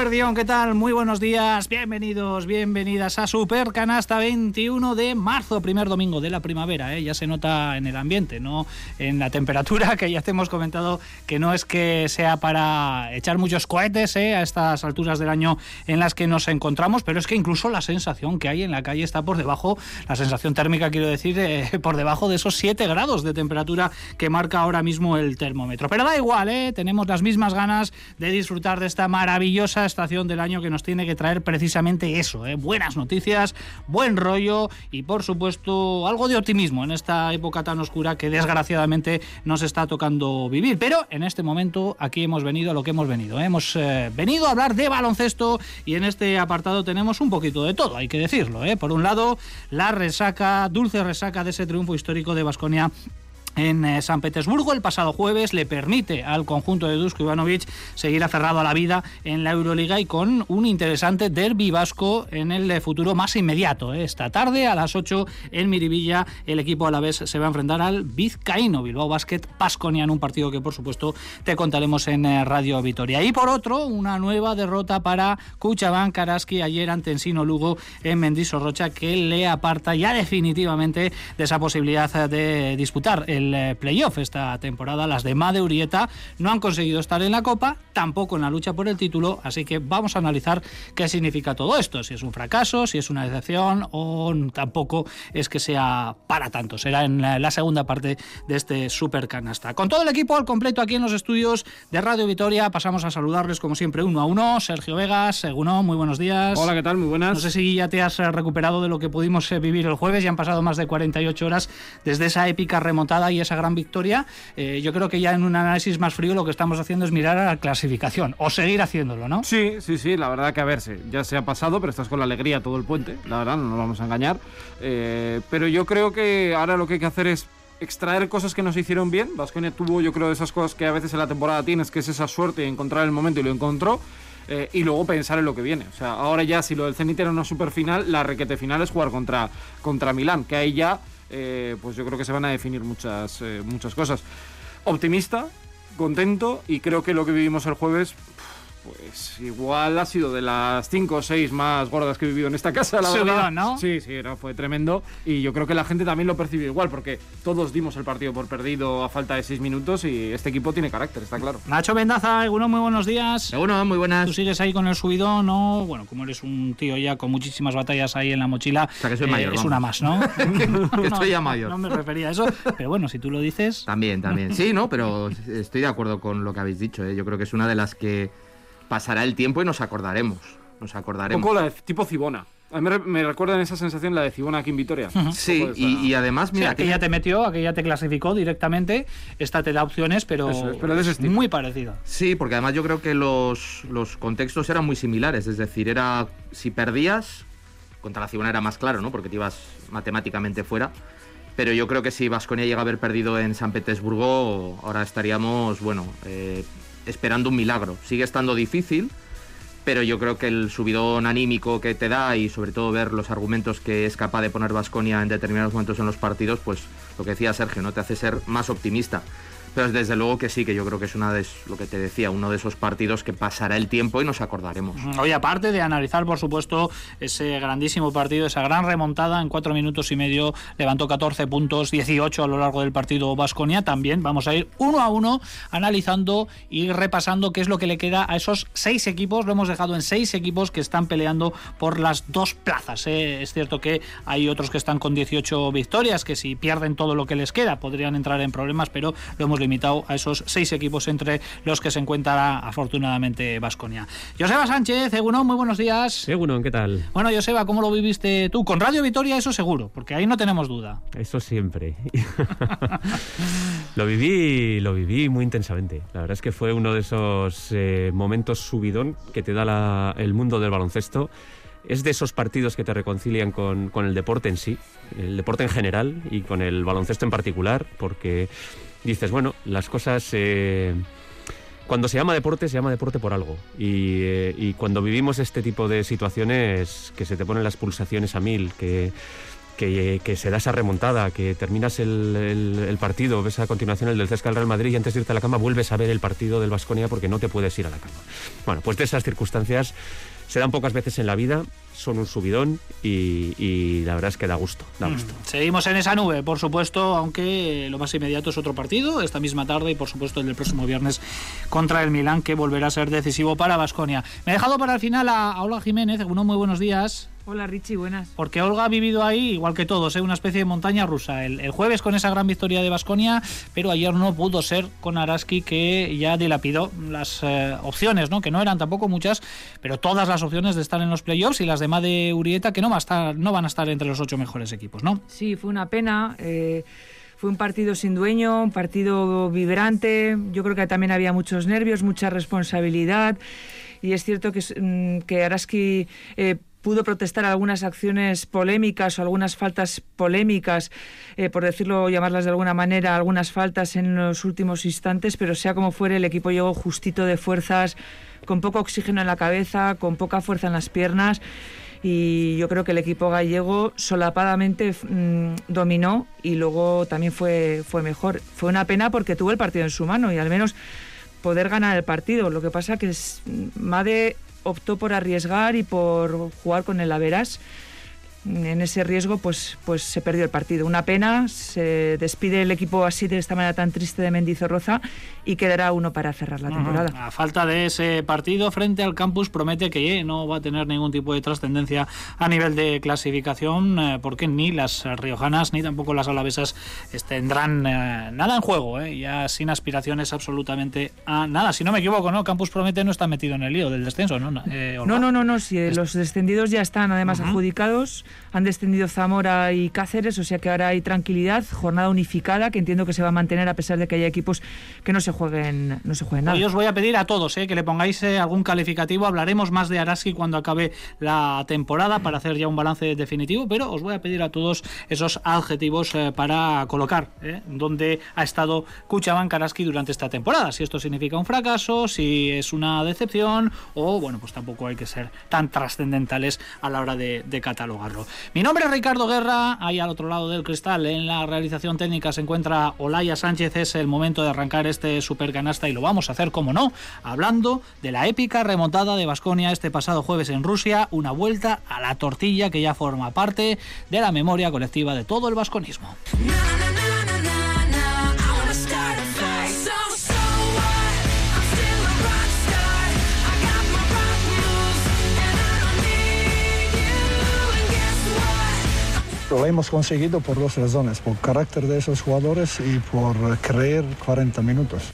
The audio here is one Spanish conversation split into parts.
Eguerdión, ¿qué tal? Muy buenos días, bienvenidos, bienvenidas a Super Canasta 21 de marzo, primer domingo de la primavera, ¿eh? ya se nota en el ambiente, no en la temperatura, que ya te hemos comentado que no es que sea para echar muchos cohetes ¿eh? a estas alturas del año en las que nos encontramos, pero es que incluso la sensación que hay en la calle está por debajo, la sensación térmica quiero decir, eh, por debajo de esos 7 grados de temperatura que marca ahora mismo el termómetro. Pero da igual, tenemos las mismas ganas de disfrutar de esta maravillosa estación del año que nos tiene que traer precisamente eso, ¿eh? buenas noticias, buen rollo y por supuesto algo de optimismo en esta época tan oscura que desgraciadamente nos está tocando vivir. Pero en este momento aquí hemos venido a lo que hemos venido. ¿eh? Hemos eh, venido a hablar de baloncesto y en este apartado tenemos un poquito de todo, hay que decirlo. Por un lado, la resaca, dulce resaca de ese triunfo histórico de Basconia en eh, San Petersburgo el pasado jueves le permite al conjunto de Dusko Ivanovic seguir aferrado a la vida en la Euroliga y con un interesante derbi vasco en el eh, futuro más inmediato. Eh. Esta tarde a las 8 en Miribilla el equipo a la vez se va a enfrentar al Vizcaíno Bilbao Basket Pasconia en un partido que por supuesto te contaremos en Radio Vitoria. Y por otro, una nueva derrota para Cuchabán Karaski ayer ante Ensino Lugo en Rocha que le aparta ya definitivamente de esa posibilidad de disputar eh, playoff esta temporada. Las de Made Urieta no han conseguido estar en la Copa, tampoco en la lucha por el título, así que vamos a analizar qué significa todo esto, si es un fracaso, si es una decepción o tampoco es que sea para tanto. Será en la, segunda parte de este super canasta. Con todo el equipo al completo aquí en los estudios de Radio Vitoria, pasamos a saludarles como siempre uno a uno. Sergio Vegas, Seguno, muy buenos días. Hola, ¿qué tal? Muy buenas. No sé si ya te has recuperado de lo que pudimos eh, vivir el jueves, ya han pasado más de 48 horas desde esa épica remontada y esa gran victoria, eh, yo creo que ya en un análisis más frío lo que estamos haciendo es mirar a la clasificación o seguir haciéndolo, ¿no? Sí, sí, sí, la verdad que a ver, ya se ha pasado, pero estás con la alegría todo el puente, la verdad, no nos vamos a engañar. Eh, pero yo creo que ahora lo que hay que hacer es extraer cosas que nos hicieron bien. Vasconia tuvo, yo creo, de esas cosas que a veces en la temporada tienes, que es esa suerte de encontrar el momento y lo encontró. Eh, y luego pensar en lo que viene. O sea, ahora ya si lo del Zenit era una super final, la requete final es jugar contra, contra Milán, que ahí ya eh, pues yo creo que se van a definir muchas, eh, muchas cosas. Optimista, contento y creo que lo que vivimos el jueves pues igual ha sido de las 5 o 6 más gordas que he vivido en esta casa, la verdad. ¿no? Sí, sí, fue tremendo. Y yo creo que la gente también lo percibió igual, porque todos dimos el partido por perdido a falta de 6 minutos y este equipo tiene carácter, está claro. Nacho Mendaza, uno muy buenos días. Uno, muy buenas. Tú sigues ahí con el subidón, ¿no? Bueno, como eres un tío ya con muchísimas batallas ahí en la mochila. O sea, que soy eh, mayor. Es una más, ¿no? que estoy ya mayor. No me refería a eso, pero bueno, si tú lo dices. También, también. Sí, ¿no? Pero estoy de acuerdo con lo que habéis dicho, ¿eh? Yo creo que es una de las que pasará el tiempo y nos acordaremos. Nos acordaremos. Un poco la de tipo Cibona. A mí me, recuerda en esa sensación la de Cibona aquí en Vitoria. Sí, y, además, mira. que ya te metió, que ya te clasificó directamente. Esta te da opciones, pero, es, muy parecida. Sí, porque además yo creo que los, los contextos eran muy similares. Es decir, era si perdías, contra la Cibona era más claro, ¿no? Porque te ibas matemáticamente fuera. Pero yo creo que si Vasconia llega a haber perdido en San Petersburgo, ahora estaríamos, bueno, eh, esperando un milagro. Sigue estando difícil, pero yo creo que el subidón anímico que te da y sobre todo ver los argumentos que es capaz de poner Vasconia en determinados momentos en los partidos, pues lo que decía Sergio, no te hace ser más optimista. Pero desde luego que sí, que yo creo que es una de lo que te decía, uno de esos partidos que pasará el tiempo y nos acordaremos. Hoy, aparte de analizar, por supuesto, ese grandísimo partido, esa gran remontada en cuatro minutos y medio, levantó 14 puntos, 18 a lo largo del partido Vasconia. También vamos a ir uno a uno analizando y repasando qué es lo que le queda a esos seis equipos. Lo hemos dejado en seis equipos que están peleando por las dos plazas. ¿eh? Es cierto que hay otros que están con 18 victorias, que si pierden todo lo que les queda podrían entrar en problemas, pero lo hemos limitado a esos seis equipos entre los que se encuentra afortunadamente Vasconia. Joseba Sánchez, Egunon, muy buenos días. Egunon, ¿qué tal? Bueno, Joseba, ¿cómo lo viviste tú? Con Radio Vitoria, eso seguro, porque ahí no tenemos duda. Eso siempre. lo viví, lo viví muy intensamente. La verdad es que fue uno de esos eh, momentos subidón que te da el mundo del baloncesto es de esos partidos que te reconcilian con, con, el deporte en sí, el deporte en general y con el baloncesto en particular, porque dices, bueno, las cosas... Eh, cuando se llama deporte, se llama deporte por algo. Eh, y, cuando vivimos este tipo de situaciones, que se te ponen las pulsaciones a mil, que, que, que, se da esa remontada, que terminas el, partido, ves a continuación el del Cesca al Real Madrid y antes de irte a la cama vuelves a ver el partido del Vasconia porque no te puedes ir a la cama. Bueno, pues de esas circunstancias se dan pocas veces en la vida, son un subidón y, y la verdad es que da gusto, da gusto. Mm. Seguimos en esa nube, por supuesto, aunque lo más inmediato es otro partido, esta misma tarde y por supuesto el del próximo viernes contra el Milán, que volverá a ser decisivo para Vasconia. Me he dejado para el final a, a Jiménez, uno muy buenos días. Hola Richie, buenas. Porque Olga ha vivido ahí, igual que todos, ¿eh? una especie de montaña rusa. El, el jueves con esa gran victoria de Basconia, pero ayer no pudo ser con Araski, que ya dilapidó las eh, opciones, ¿no? que no eran tampoco muchas, pero todas las opciones de estar en los playoffs y las de Made Urieta, que no, va a estar, no van a estar entre los ocho mejores equipos, ¿no? Sí, fue una pena. Eh... Fue un partido sin dueño, un partido vibrante. Yo creo que también había muchos nervios, mucha responsabilidad. Y es cierto que, mm, que Araski eh, pudo protestar algunas acciones polémicas o algunas faltas polémicas, eh, por decirlo, llamarlas de alguna manera, algunas faltas en los últimos instantes, pero sea como fuere, el equipo llegó justito de fuerzas, con poco oxígeno en la cabeza, con poca fuerza en las piernas. Y yo creo que el equipo gallego solapadamente mmm, dominó y luego también fue, fue mejor. Fue una pena porque tuvo el partido en su mano y al menos poder ganar el partido. Lo que pasa que es, Made optó por arriesgar y por jugar con el Averas. En ese riesgo, pues, pues se perdió el partido. Una pena, se despide el equipo así de esta manera tan triste de Mendizorroza y quedará uno para cerrar la temporada. Uh -huh. A falta de ese partido frente al campus promete que no va a tener ningún tipo de trascendencia a nivel de clasificación eh, porque ni las riojanas ni tampoco las alavesas tendrán eh, nada en juego, eh, ya sin aspiraciones absolutamente a nada. Si no me equivoco, ¿no? Campus promete no está metido en el lío del descenso, ¿no? no, no, no, no, si los descendidos ya están además uh -huh. adjudicados han descendido Zamora y Cáceres, o sea que ahora hay tranquilidad, jornada unificada que entiendo que se va a mantener a pesar de que haya equipos que no se jueguen, no se jueguen nada. Hoy os voy a pedir a todos eh, que le pongáis eh, algún calificativo, hablaremos más de Araski cuando acabe la temporada para hacer ya un balance definitivo, pero os voy a pedir a todos esos adjetivos eh, para colocar donde ha estado Kuchaban Araski durante esta temporada, si esto significa un fracaso, si es una decepción o bueno, pues tampoco hay que ser tan trascendentales a la hora de catalogarlo. Mi nombre es Ricardo Guerra, ahí al otro lado del cristal, en la realización técnica se encuentra Olaya Sánchez, es el momento de arrancar este super canasta y lo vamos a hacer, como no, hablando de la épica remontada de Basconia este pasado jueves en Rusia, una vuelta a la tortilla que ya forma parte de la memoria colectiva de todo el vasconismo. Lo hemos conseguido por dos razones, por carácter de esos jugadores y por creer 40 minutos.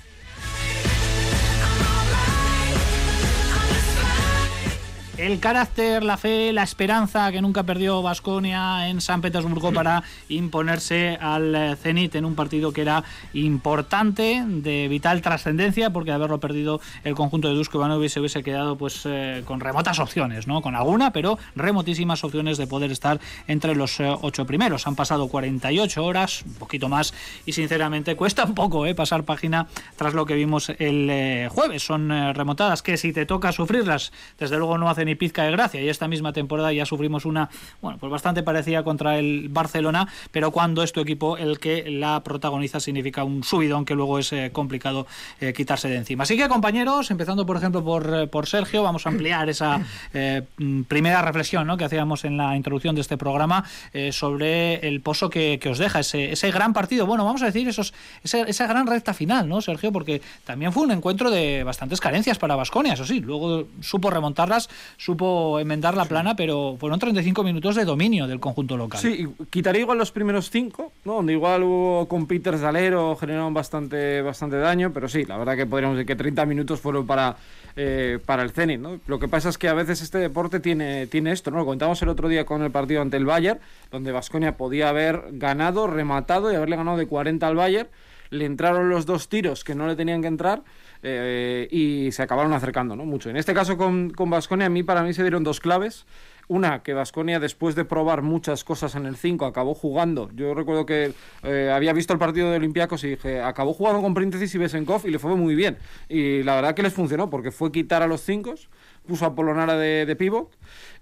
El carácter, la fe, la esperanza que nunca perdió Vasconia en San Petersburgo para imponerse al Zenit en un partido que era importante, de vital trascendencia, porque de haberlo perdido el conjunto de Dusko Ivanovic se hubiese quedado pues eh, con remotas opciones, ¿no? Con alguna, pero remotísimas opciones de poder estar entre los eh, ocho primeros. Han pasado 48 horas, un poquito más, y sinceramente cuesta un poco eh, pasar página tras lo que vimos el eh, jueves. Son remontadas que si te toca sufrirlas, desde luego no hacen ni pizca de gracia y esta misma temporada ya sufrimos una, bueno, pues bastante parecida contra el Barcelona, pero cuando es tu equipo el que la protagoniza significa un subidón que luego es eh, complicado eh, quitarse de encima. Así que compañeros, empezando por ejemplo por, por Sergio, vamos a ampliar esa eh, primera reflexión ¿no? que hacíamos en la introducción de este programa eh, sobre el pozo que, que, os deja ese, ese gran partido. Bueno, vamos a decir esos, esa, esa gran recta final, ¿no, Sergio? Porque también fue un encuentro de bastantes carencias para Vasconia, eso sí, luego supo remontarlas supo enmendar la plana, pero fueron 35 minutos de dominio del conjunto local. Sí, quitaría igual los primeros cinco, ¿no? donde igual hubo con Peters de alero, generaron bastante, bastante daño, pero sí, la verdad que podríamos decir que 30 minutos fueron para, eh, para el Zenit. ¿no? Lo que pasa es que a veces este deporte tiene, tiene esto, ¿no? lo comentamos el otro día con el partido ante el Bayern, donde Vasconia podía haber ganado, rematado y haberle ganado de 40 al Bayern, le entraron los dos tiros que no le tenían que entrar, eh, y se acabaron acercando ¿no? mucho. En este caso con Vasconia, a mí para mí se dieron dos claves. Una, que Vasconia, después de probar muchas cosas en el 5, acabó jugando. Yo recuerdo que eh, había visto el partido de Olympiacos y dije, acabó jugando con Príntesis y Besenkov y le fue muy bien. Y la verdad que les funcionó, porque fue quitar a los 5 puso a Polonara de, de pivot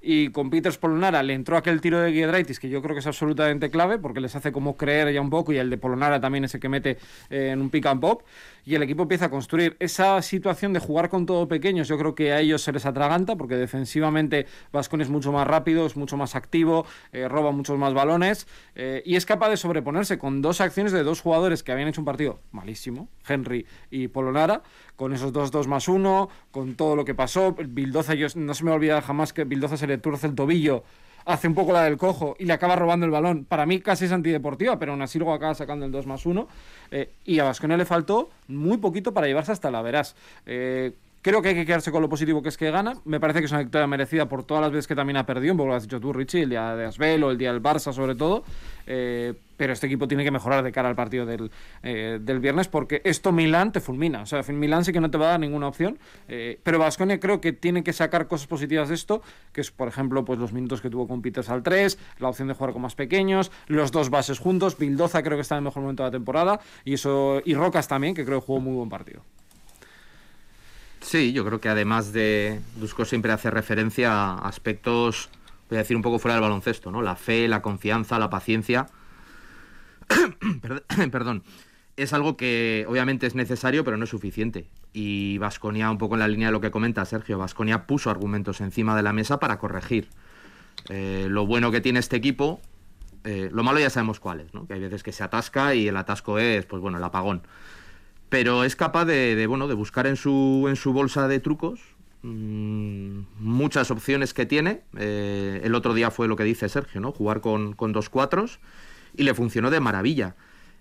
y con Peters Polonara le entró aquel tiro de Giedraitis que yo creo que es absolutamente clave porque les hace como creer ya un poco y el de Polonara también ese que mete eh, en un pick and pop y el equipo empieza a construir esa situación de jugar con todo pequeños yo creo que a ellos se les atraganta porque defensivamente Vascon es mucho más rápido es mucho más activo eh, roba muchos más balones eh, y es capaz de sobreponerse con dos acciones de dos jugadores que habían hecho un partido malísimo Henry y Polonara con esos dos 2 más 1 con todo lo que pasó Bildoza yo no se me olvida jamás que Bildoza se le turce el tobillo hace un poco la del cojo y le acaba robando el balón. Para mí casi es antideportiva, pero aún así luego acaba sacando el 2 más 1. Eh, y a Vasconia le faltó muy poquito para llevarse hasta la verás. Eh, creo que hay que quedarse con lo positivo que es que gana. Me parece que es una victoria merecida por todas las veces que también ha perdido, un poco lo has dicho tú, Richie, el día de Asbel o el día del Barça sobre todo. Eh, pero este equipo tiene que mejorar de cara al partido del, eh, del, viernes porque esto Milán te fulmina. O sea, Milán sí que no te va a dar ninguna opción, eh, pero Vasconia creo que tiene que sacar cosas positivas de esto, que es, por ejemplo, pues los minutos que tuvo con Peters al 3, la opción de jugar con más pequeños, los dos bases juntos, Bildoza creo que está en el mejor momento de la temporada y, eso, y Rocas también, que creo que jugó muy buen partido. Sí, yo creo que además de Dusko siempre hace referencia a aspectos, voy a decir un poco fuera del baloncesto, ¿no? La fe, la confianza, la paciencia Perdón. Es algo que obviamente es necesario, pero no es suficiente. Y Vasconia, un poco en la línea de lo que comenta Sergio, Vasconia puso argumentos encima de la mesa para corregir. Eh, lo bueno que tiene este equipo, eh, lo malo ya sabemos cuál es, ¿no? Que hay veces que se atasca y el atasco es, pues bueno, el apagón. Pero es capaz de, bueno, de buscar en su, en su bolsa de trucos mmm, muchas opciones que tiene. Eh, el otro día fue lo que dice Sergio, ¿no? Jugar con, con dos cuatros y le funcionó de maravilla.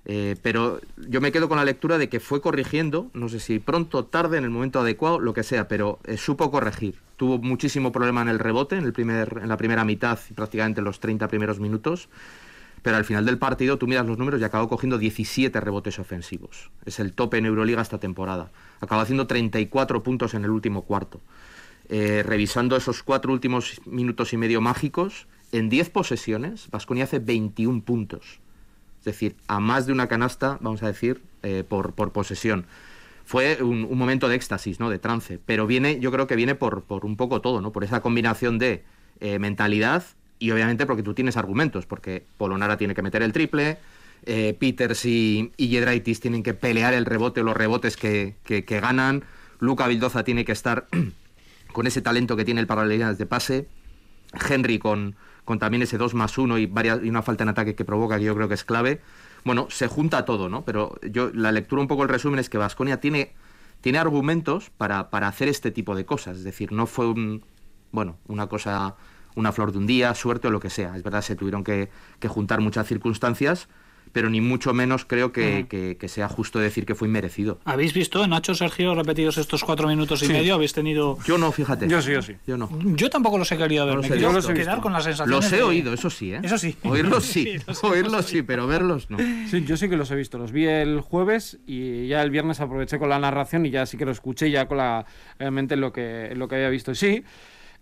Eh, pero yo me quedo con la lectura de que fue corrigiendo, no sé si pronto, tarde, en el momento adecuado, lo que sea, pero eh, supo corregir. Tuvo muchísimo problema en el rebote, en, el primer, en la primera mitad y prácticamente en los 30 primeros minutos, pero al final del partido tú miras los números y acabó cogiendo 17 rebotes ofensivos. Es el tope en Euroliga esta temporada. Acabó haciendo 34 puntos en el último cuarto. Eh, revisando esos cuatro últimos minutos y medio mágicos, en 10 posesiones, Vasconia hace 21 puntos. Es decir, a más de una canasta, vamos a decir, eh, por, por, posesión. Fue un, momento de éxtasis, ¿no? De trance. Pero viene, yo creo que viene por, por un poco todo, ¿no? Por esa combinación de eh, mentalidad y obviamente porque tú tienes argumentos, porque Polonara tiene que meter el triple, eh, Peters y, Yedraitis tienen que pelear el rebote o los rebotes que, que, ganan, Luca Vildoza tiene que estar con ese talento que tiene el paralelismo de pase, Henry con, con también ese 2 más 1 y, varias, y una falta en ataque que provoca, que yo creo que es clave. Bueno, se junta todo, ¿no? Pero yo la lectura, un poco el resumen es que Vasconia tiene, tiene argumentos para, para hacer este tipo de cosas. Es decir, no fue un, bueno, una cosa, una flor de un día, suerte o lo que sea. Es verdad, se tuvieron que, que juntar muchas circunstancias, pero ni mucho menos creo que, que, que, sea justo decir que fue inmerecido. ¿Habéis visto, Nacho, Sergio, repetidos estos cuatro minutos y sí. medio? ¿Habéis tenido...? Yo no, fíjate. Yo sí, yo sí. Yo no. Yo tampoco los he querido ver. No Me quiero quedar con las sensaciones Los he de... oído, eso sí, ¿eh? Eso sí. Oírlos sí, sí los oírlos sí, pero verlos no. Sí, yo sí que los he visto. Los vi el jueves y ya el viernes aproveché con la narración y ya sí que lo escuché ya con la... realmente lo que, lo que había visto. Sí,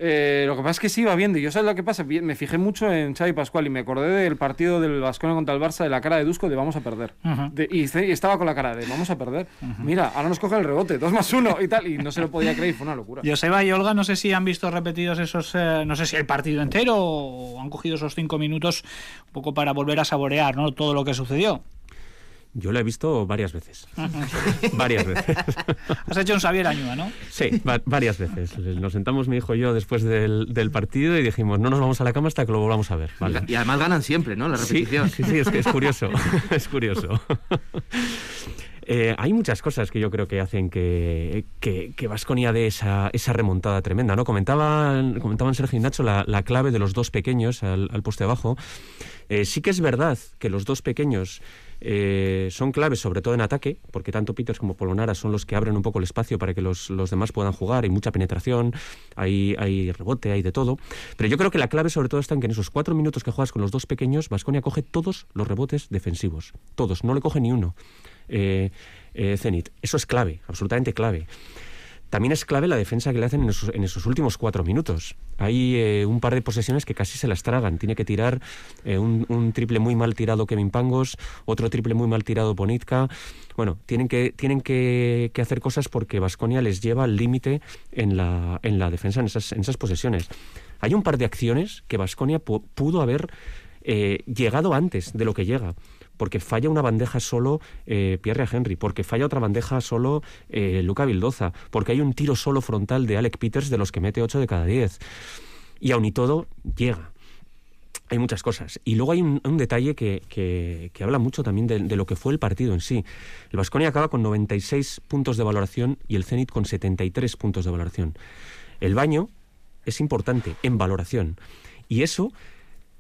eh, lo que pasa es que sí iba viendo. Y yo sabes lo que pasa. Me fijé mucho en Xavi Pascual y me acordé del partido del Vasconia contra el Barça de la cara de Dusko de vamos a perder. Uh -huh. de, y, y, estaba con la cara de vamos a perder. Uh -huh. Mira, ahora nos coge el rebote, dos más uno y tal. Y no se lo podía creer, fue una locura. Joseba y Olga, no sé si han visto repetidos esos, eh, no sé si el partido entero o han cogido esos cinco minutos un poco para volver a saborear ¿no? todo lo que sucedió. Yo lo he visto varias veces. varias veces. Has hecho un Xavier Añua, ¿no? Sí, va varias veces. Nos sentamos mi hijo y yo después del, del, partido y dijimos, no nos vamos a la cama hasta que lo volvamos a ver. ¿vale? Y además ganan siempre, ¿no? La repetición. Sí, sí, sí es que es curioso. es curioso. Eh, hay muchas cosas que yo creo que hacen que, que, que Vasconia dé esa, esa remontada tremenda, ¿no? Comentaban, comentaban Sergio y Nacho la, la clave de los dos pequeños al, al poste abajo. Eh, sí que es verdad que los dos pequeños eh, son claves, sobre todo en ataque, porque tanto Peters como Polonara son los que abren un poco el espacio para que los, los demás puedan jugar. Hay mucha penetración, hay, hay, rebote, hay de todo. Pero yo creo que la clave, sobre todo, está en que en esos cuatro minutos que juegas con los dos pequeños, Vasconia coge todos los rebotes defensivos. Todos, no le coge ni uno. Eh, eh, Zenit. Eso es clave, absolutamente clave. También es clave la defensa que le hacen en esos, últimos cuatro minutos. Hay eh, un par de posesiones que casi se las tragan. Tiene que tirar eh, un, triple muy mal tirado Kevin Pangos, otro triple muy mal tirado Ponitka. Bueno, tienen que, tienen que hacer cosas porque Vasconia les lleva al límite en la, en la defensa en esas, en esas posesiones. Hay un par de acciones que Vasconia pudo haber eh, llegado antes de lo que llega porque falla una bandeja solo eh, Pierre Henry, porque falla otra bandeja solo eh, Luca Vildoza, porque hay un tiro solo frontal de Alec Peters de los que mete 8 de cada 10. Y aun y todo, llega. Hay muchas cosas. Y luego hay un, detalle que, que, que, habla mucho también de, de, lo que fue el partido en sí. El Vasconia acaba con 96 puntos de valoración y el Zenit con 73 puntos de valoración. El baño es importante en valoración. Y eso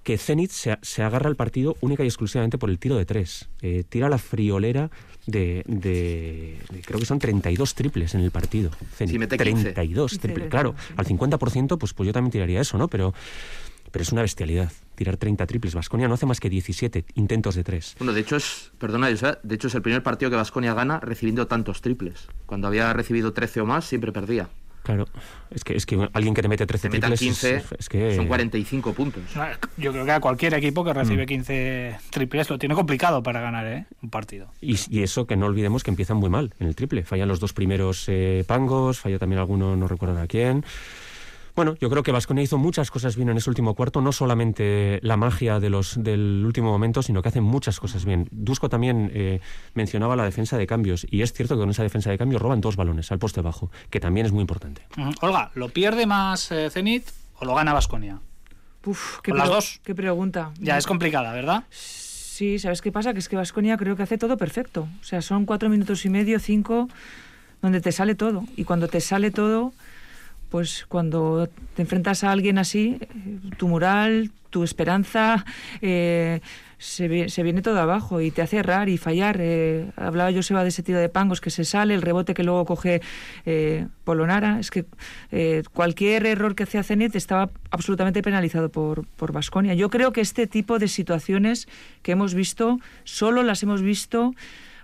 que Zenit se, se, agarra al partido única y exclusivamente por el tiro de tres. Eh, tira la friolera de, de, de, creo que son 32 triples en el partido. Zenit. Si mete 32 triples. Claro, al 50% pues, pues yo también tiraría eso, ¿no? Pero, pero es una bestialidad tirar 30 triples. Vasconia no hace más que 17 intentos de tres. Bueno, de hecho es, perdona, de hecho es el primer partido que Vasconia gana recibiendo tantos triples. Cuando había recibido 13 o más siempre perdía. Claro, es que, es que alguien que te mete 13 te triples 15, es, es, que... son 45 puntos. Yo creo que a cualquier equipo que Mm. recibe 15 triples lo tiene complicado para ganar ¿eh? un partido. Y, y, eso que no olvidemos que empiezan muy mal en el triple. Fallan los dos primeros eh, pangos, falla también alguno, no recuerdo a quién. Bueno, yo creo que Vasconia hizo muchas cosas bien en ese último cuarto, no solamente la magia de los, del último momento, sino que hacen muchas cosas bien. Dusko también eh, mencionaba la defensa de cambios, y es cierto que con esa defensa de cambios roban dos balones al poste bajo, que también es muy importante. Uh -huh. Olga, ¿lo pierde más eh, Zenit o lo gana Vasconia? Uf, qué, las dos? qué pregunta. Ya es complicada, ¿verdad? Sí, ¿sabes qué pasa? Que es que Vasconia creo que hace todo perfecto. O sea, son cuatro minutos y medio, cinco, donde te sale todo. Y cuando te sale todo pues cuando te enfrentas a alguien así, tu moral, tu esperanza, eh, se, viene todo abajo y te hace errar y fallar. Eh, hablaba Joseba de ese tiro de pangos que se sale, el rebote que luego coge eh, Polonara. Es que eh, cualquier error que hacía Zenit estaba absolutamente penalizado por Vasconia. Yo creo que este tipo de situaciones que hemos visto, solo las hemos visto.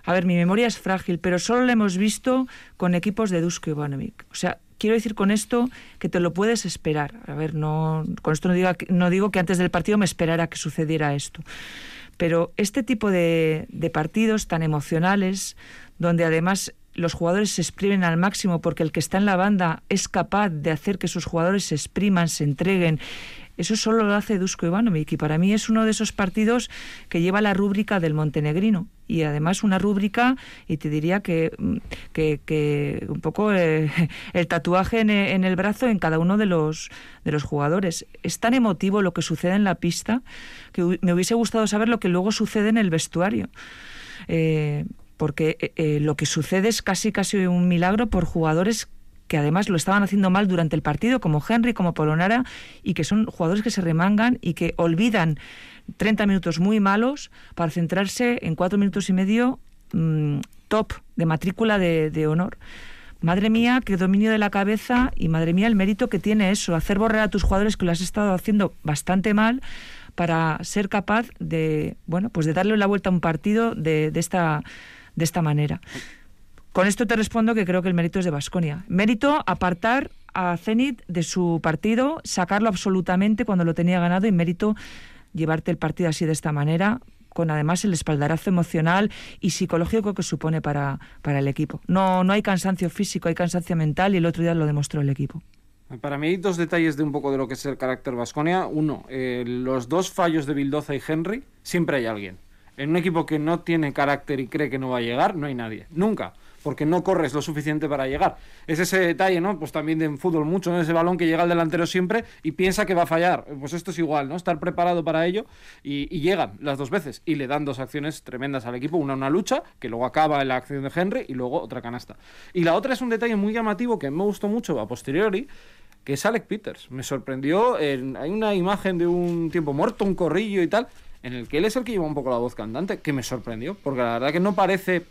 A ver, mi memoria es frágil, pero solo la hemos visto con equipos de Dusko Ivanovic. O sea, quiero decir con esto que te lo puedes esperar. A ver, no, con esto no digo, no digo que antes del partido me esperara que sucediera esto. Pero este tipo de, de partidos tan emocionales, donde además los jugadores se exprimen al máximo porque el que está en la banda es capaz de hacer que sus jugadores se expriman, se entreguen. Eso solo lo hace Dusko Ivanovic y para mí es uno de esos partidos que lleva la rúbrica del montenegrino y además una rúbrica y te diría que, que, que un poco eh, el tatuaje en, en, el brazo en cada uno de los, de los jugadores. Es tan emotivo lo que sucede en la pista que me hubiese gustado saber lo que luego sucede en el vestuario. Eh, porque eh, lo que sucede es casi casi un milagro por jugadores que además lo estaban haciendo mal durante el partido, como Henry, como Polonara, y que son jugadores que se remangan y que olvidan 30 minutos muy malos para centrarse en cuatro minutos y medio mmm, top de matrícula de, de honor. Madre mía, qué dominio de la cabeza y madre mía el mérito que tiene eso, hacer borrar a tus jugadores que lo has estado haciendo bastante mal para ser capaz de, bueno, pues de darle la vuelta a un partido de, de esta de esta manera. Con esto te respondo que creo que el mérito es de Basconia. Mérito apartar a Zenit de su partido, sacarlo absolutamente cuando lo tenía ganado y mérito llevarte el partido así de esta manera, con además el espaldarazo emocional y psicológico que supone para, para el equipo. No, no hay cansancio físico, hay cansancio mental y el otro día lo demostró el equipo. Para mí hay dos detalles de un poco de lo que es el carácter Vasconia. Uno, eh, los dos fallos de Bildoza y Henry, siempre hay alguien. En un equipo que no tiene carácter y cree que no va a llegar, no hay nadie. Nunca. Porque no corres lo suficiente para llegar. Es ese detalle, ¿no? Pues también de en fútbol mucho, ¿no? Ese balón que llega al delantero siempre y piensa que va a fallar. Pues esto es igual, ¿no? Estar preparado para ello y, llegan las dos veces y le dan dos acciones tremendas al equipo. Una, una lucha, que luego acaba en la acción de Henry y luego otra canasta. Y la otra es un detalle muy llamativo que me gustó mucho a posteriori, que es Alec Peters. Me sorprendió, en, hay una imagen de un tiempo muerto, un corrillo y tal, en el que él es el que lleva un poco la voz cantante, que me sorprendió, porque la verdad que no parece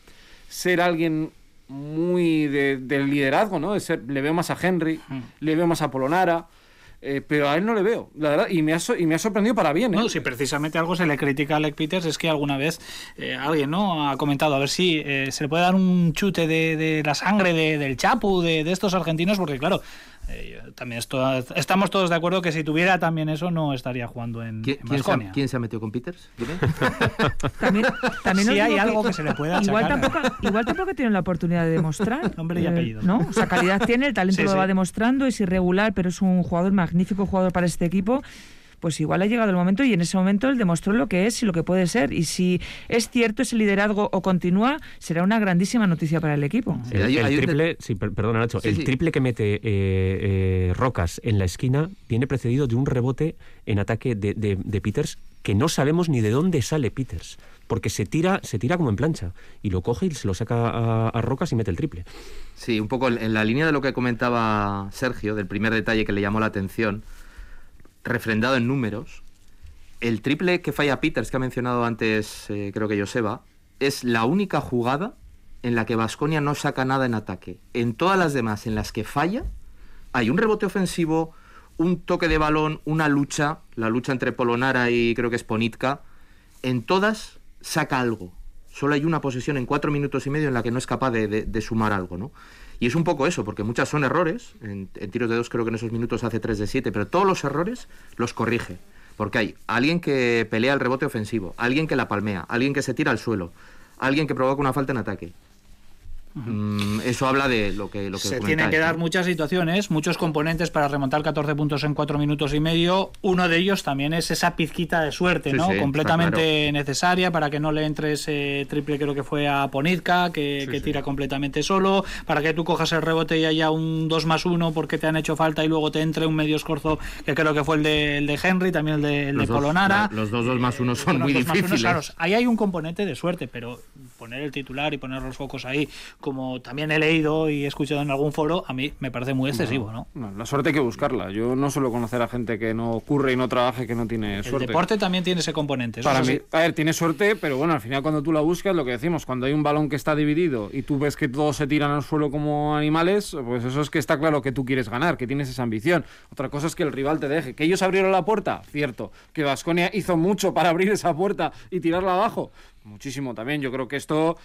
ser alguien muy de, del liderazgo, ¿no? De ser, le veo más a Henry, mm. le veo más a Polonara, eh, pero a él no le veo, la verdad, y me ha, so- y me ha sorprendido para bien. ¿eh? No, si precisamente algo se le critica a Alec Peters es que alguna vez eh, alguien no ha comentado a ver si eh, se le puede dar un chute de, de la sangre de- del Chapu, de, de estos argentinos, porque claro, eh, yo también esto- estamos todos de acuerdo que si tuviera también eso no estaría jugando en, ¿Quién, en quién se ha, Baskonia. quién se ha metido con Peters? También, también Sí hay algo que se le puede igual tampoco, igual tampoco tiene la oportunidad de demostrar. Nombre y eh, apellido. ¿no? O sea, calidad tiene, el talento Sí, lo sí. va demostrando, es irregular, pero es un jugador magnífico jugador para este equipo. Pues igual ha llegado el momento y en ese momento él demostró lo que es y lo que puede ser. Y si es cierto ese liderazgo o continúa, será una grandísima noticia para el equipo. Sí, El, triple, sí, perdona Nacho, Sí, el sí. triple que mete eh, eh, Rocas en la esquina viene precedido de un rebote en ataque de, de- de Peters que no sabemos ni de dónde sale Peters, porque se tira, se tira como en plancha y lo coge y se lo saca a, a Rocas y mete el triple. Sí, un poco en la línea de lo que comentaba Sergio, del primer detalle que le llamó la atención, refrendado en números, el triple que falla Peters, que ha mencionado antes, eh, creo que Joseba, es la única jugada en la que Vasconia no saca nada en ataque. En todas las demás en las que falla, hay un rebote ofensivo, un toque de balón, una lucha, la lucha entre Polonara y creo que es Ponitka. En todas saca algo. Solo hay una posesión en cuatro minutos y medio en la que no es capaz de, de- de sumar algo, ¿no? Y es un poco eso, porque muchas son errores. En, tiros de dos creo que en esos minutos hace 3 de 7, pero todos los errores los corrige. Porque hay alguien que pelea el rebote ofensivo, alguien que la palmea, alguien que se tira al suelo, alguien que provoca una falta en ataque. Mm, eso habla de lo que, lo que Se tienen que dar muchas situaciones, muchos componentes para remontar 14 puntos en 4 minutos y medio. Uno de ellos también es esa pizquita de suerte, Sí, ¿no? sí, completamente necesaria para que no le entre ese triple, creo que fue a Ponitka, que, que tira completamente solo, para que tú cojas el rebote y haya un 2 más 1 porque te han hecho falta y luego te entre un medio escorzo, que creo que fue el de, el de Henry, también el de, el de Polonara. los dos dos más uno son Bueno, muy difíciles. claro, ahí hay un componente de suerte, pero poner el titular y poner los focos ahí, como también he leído y he escuchado en algún foro, a mí me parece muy excesivo, ¿no? No, la suerte hay que buscarla. Yo no suelo conocer a gente que no ocurre y no trabaje que no tiene El suerte. deporte también tiene ese componente. Para mí, a ver, tiene suerte, pero bueno, al final cuando tú la buscas, lo que decimos, cuando hay un balón que está dividido y tú ves que todos se tiran al suelo como animales, pues eso es que está claro que tú quieres ganar, que tienes esa ambición. Otra cosa es que el rival te deje. Que ellos abrieron la puerta, cierto. Que Vasconia hizo mucho para abrir esa puerta y tirarla abajo, muchísimo también. Yo creo que esto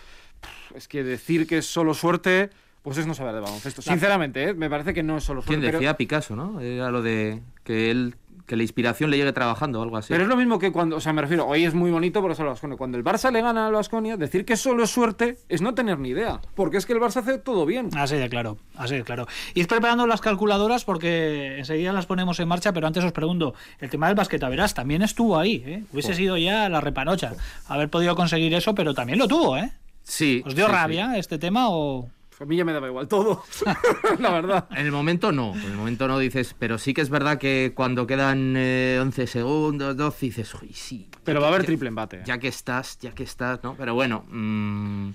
es que decir que es solo suerte, pues es no saber de baloncesto. Sinceramente, ¿eh? me parece que no es solo ¿Quién suerte. pero- decía Picasso, no? Era lo de que él que la inspiración le llegue trabajando o algo así. Pero es lo mismo que cuando, o sea, me refiero, hoy es muy bonito por eso el Vasconia. Cuando el Barça le gana al Vasconia, decir que solo es suerte es no tener ni idea. Porque es que el Barça hace todo bien. Así de claro, así de claro. Id preparando las calculadoras porque enseguida las ponemos en marcha, pero antes os pregunto, el tema del basqueta, verás, también estuvo ahí, ¿eh? Hubiese sido ya la repanocha haber podido conseguir eso, pero también lo tuvo, ¿eh? Sí. ¿Os dio sí, sí. rabia este tema o...? A mí ya me daba igual todo. la verdad. En el momento no, en el momento no dices, pero sí que es verdad que cuando quedan eh, 11 segundos, 12, dices, uy, sí. Pero va a haber triple empate. Ya que estás, ya que estás, ¿no? Pero bueno, mm,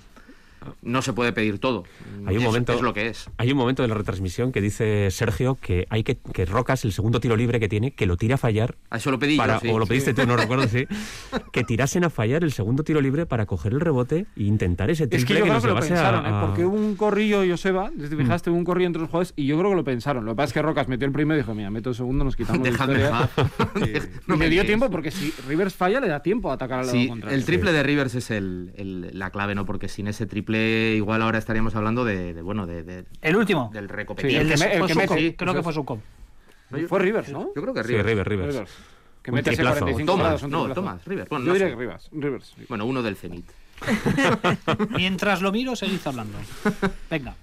no se puede pedir todo. Hay un Es- momento- Es lo que es. Hay un momento de la retransmisión que dice Sergio que hay que, que Rocas, el segundo tiro libre que tiene, que lo tira a fallar. A eso lo pedí para- yo, sí. o lo pediste tú, no recuerdo, sí. Que tirasen a fallar el segundo tiro libre para coger el rebote e intentar ese Es triple que yo creo nos que lo a- pensaron, ¿eh? a- porque hubo un corrillo, Joseba, desde Mm. fijaste, hubo un corrillo entre los jugadores y yo creo que lo pensaron. Lo que pasa es que Rocas metió el primero y dijo, mira, meto el segundo, nos quitamos la Dejadme en historia". paz. Y- No me dio tiempo porque si Rivers falla le da tiempo a atacar al lado Sí, contrario. el triple de Rivers es el, el- la clave, ¿no? Porque sin ese triple igual ahora estaríamos hablando de, de, bueno, de, de- El último. del Sí, el de que me- el fue que Sukov, mete, creo que fue Sukov. Fue Rivers, ¿no? Yo creo que Sí, Rivers. Rivers, Rivers. Rivers. Que mete ese triplazo. 45 Thomas, grados, un no. Thomas, Rivers. Bueno, Yo no diría que Rivers. Rivers. sí. Bueno, uno del Zenit. Mientras lo miro, seguid hablando. Venga.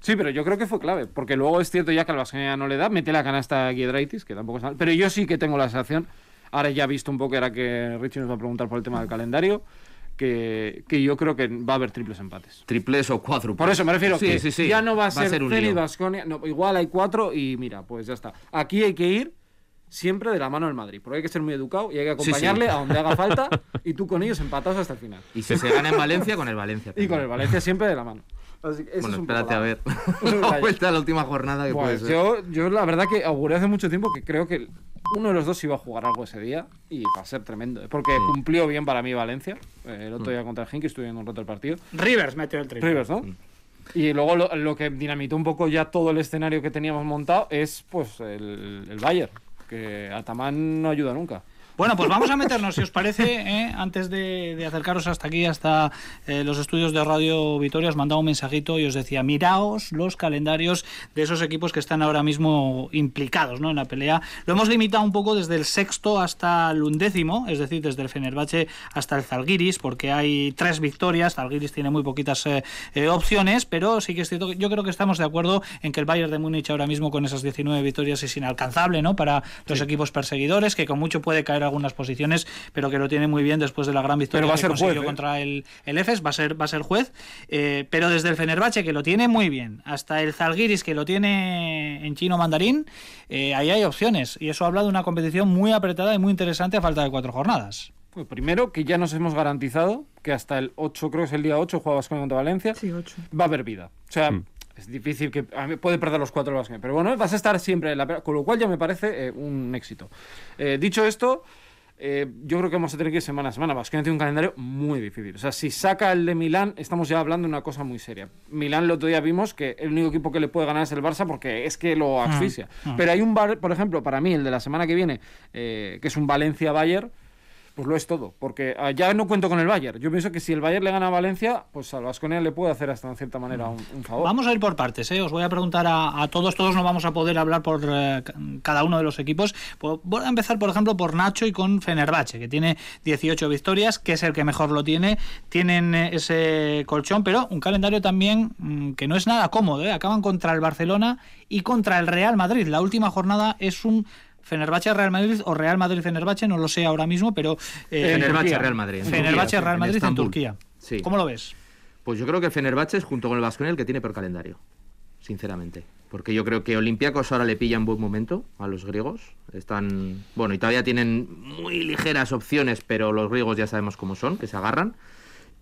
Sí, pero yo creo que fue clave, porque luego es cierto ya que al Vasconia no le da, mete la canasta a Giedraitis, que tampoco es mal, pero yo sí que tengo la sensación, ahora ya he visto un poco, era que Richie nos va a preguntar por el tema del calendario, que, que yo creo que va a haber triples empates. Triples o cuádruples. Por eso me refiero sí, que sí, sí. ya no va a ser, un Zenit lío. Vasconia, no, igual hay cuatro y mira, pues ya está. Aquí hay que ir siempre de la mano del Madrid, porque hay que ser muy educado y hay que Sí, sí. acompañarle a donde haga falta y tú con ellos empatados hasta el final. Y si se gana en Valencia, con el Valencia. Y con el Valencia siempre de la mano. Así que ese Bueno, es espérate a ver. La vuelta a la última jornada que puede ser. yo, yo la verdad que auguré hace mucho tiempo que creo que uno de los dos iba a jugar algo ese día y va a ser tremendo. ¿eh? Porque cumplió bien para mí Valencia. Eh, el otro día contra el Genk estuve viendo un rato el partido. Rivers metió el triple. Rivers, ¿no? Y luego lo, lo que dinamitó un poco ya todo el escenario que teníamos montado es pues el, el Bayern, que Ataman no ayuda nunca. Bueno, pues vamos a meternos, si os parece, ¿eh? antes de, de, acercaros hasta aquí, hasta eh, los estudios de Radio Vitoria, os mandaba un mensajito y os decía, miraos los calendarios de esos equipos que están ahora mismo implicados ¿no? en la pelea. Lo hemos limitado un poco desde el sexto hasta el undécimo, es decir, desde el Fenerbahce hasta el Zalgiris, porque hay tres victorias, Zalgiris tiene muy poquitas eh, opciones, pero sí que es cierto yo creo que estamos de acuerdo en que el Bayern de Múnich ahora mismo con esas 19 victorias es inalcanzable ¿no? para los sí. equipos perseguidores, que con mucho puede caer algunas posiciones, pero que lo tiene muy bien después de la gran victoria va a que ser consiguió juez, ¿eh? contra el, el EFES, va a ser, va a ser juez, eh, pero desde el Fenerbahce, que lo tiene muy bien, hasta el Zalgiris, que lo tiene en chino mandarín, eh, ahí hay opciones, y eso habla de una competición muy apretada y muy interesante a falta de cuatro jornadas. Pues primero, que ya nos hemos garantizado que hasta el 8, creo que es el día 8, juega Vasconia contra Valencia, Sí, ocho. va a haber vida. O sea, Mm. Es difícil que... a mí puede perder los cuatro Vasconia, pero bueno, vas a estar siempre en la... Con lo cual ya me parece eh, un éxito. Eh, dicho esto... Eh, yo creo que vamos a tener que ir semana a semana. Vasconia tiene un calendario muy difícil. O sea, si saca el de Milán, estamos ya hablando de una cosa muy seria. Milán el otro día vimos que el único equipo que le puede ganar es el Barça porque es que lo asfixia. ah. Pero hay un bar, por ejemplo, para mí, el de la semana que viene, eh, que es un Valencia-Bayern, pues lo es todo. Porque ah, ya no cuento con el Bayern. Yo pienso que si el Bayern le gana a Valencia, pues al Vasconia le puede hacer hasta en cierta manera un, favor. Vamos a ir por partes, ¿eh? os voy a preguntar a, todos, todos no vamos a poder hablar por eh, ca- cada uno de los equipos. Po- Voy a empezar, por ejemplo, por Nacho y con Fenerbahce, que tiene 18 victorias, que es el que mejor lo tiene. Tienen eh, ese colchón, pero un calendario también mm, que no es nada cómodo. ¿eh? Acaban contra el Barcelona y contra el Real Madrid. La última jornada es un Fenerbahce Real Madrid o Real Madrid Fenerbahce, no lo sé ahora mismo, pero eh, Fenerbahce. Real Madrid. en Fenerbahce Real en Madrid en, Estambul. Turquía. Sí. ¿Cómo lo ves? Pues yo creo que Fenerbahce es junto con el Vasconia el que tiene peor calendario, sinceramente. Porque yo creo que Olympiacos ahora le pilla en buen momento a los griegos. Están, bueno, y todavía tienen muy ligeras opciones, pero los griegos ya sabemos cómo son, que se agarran.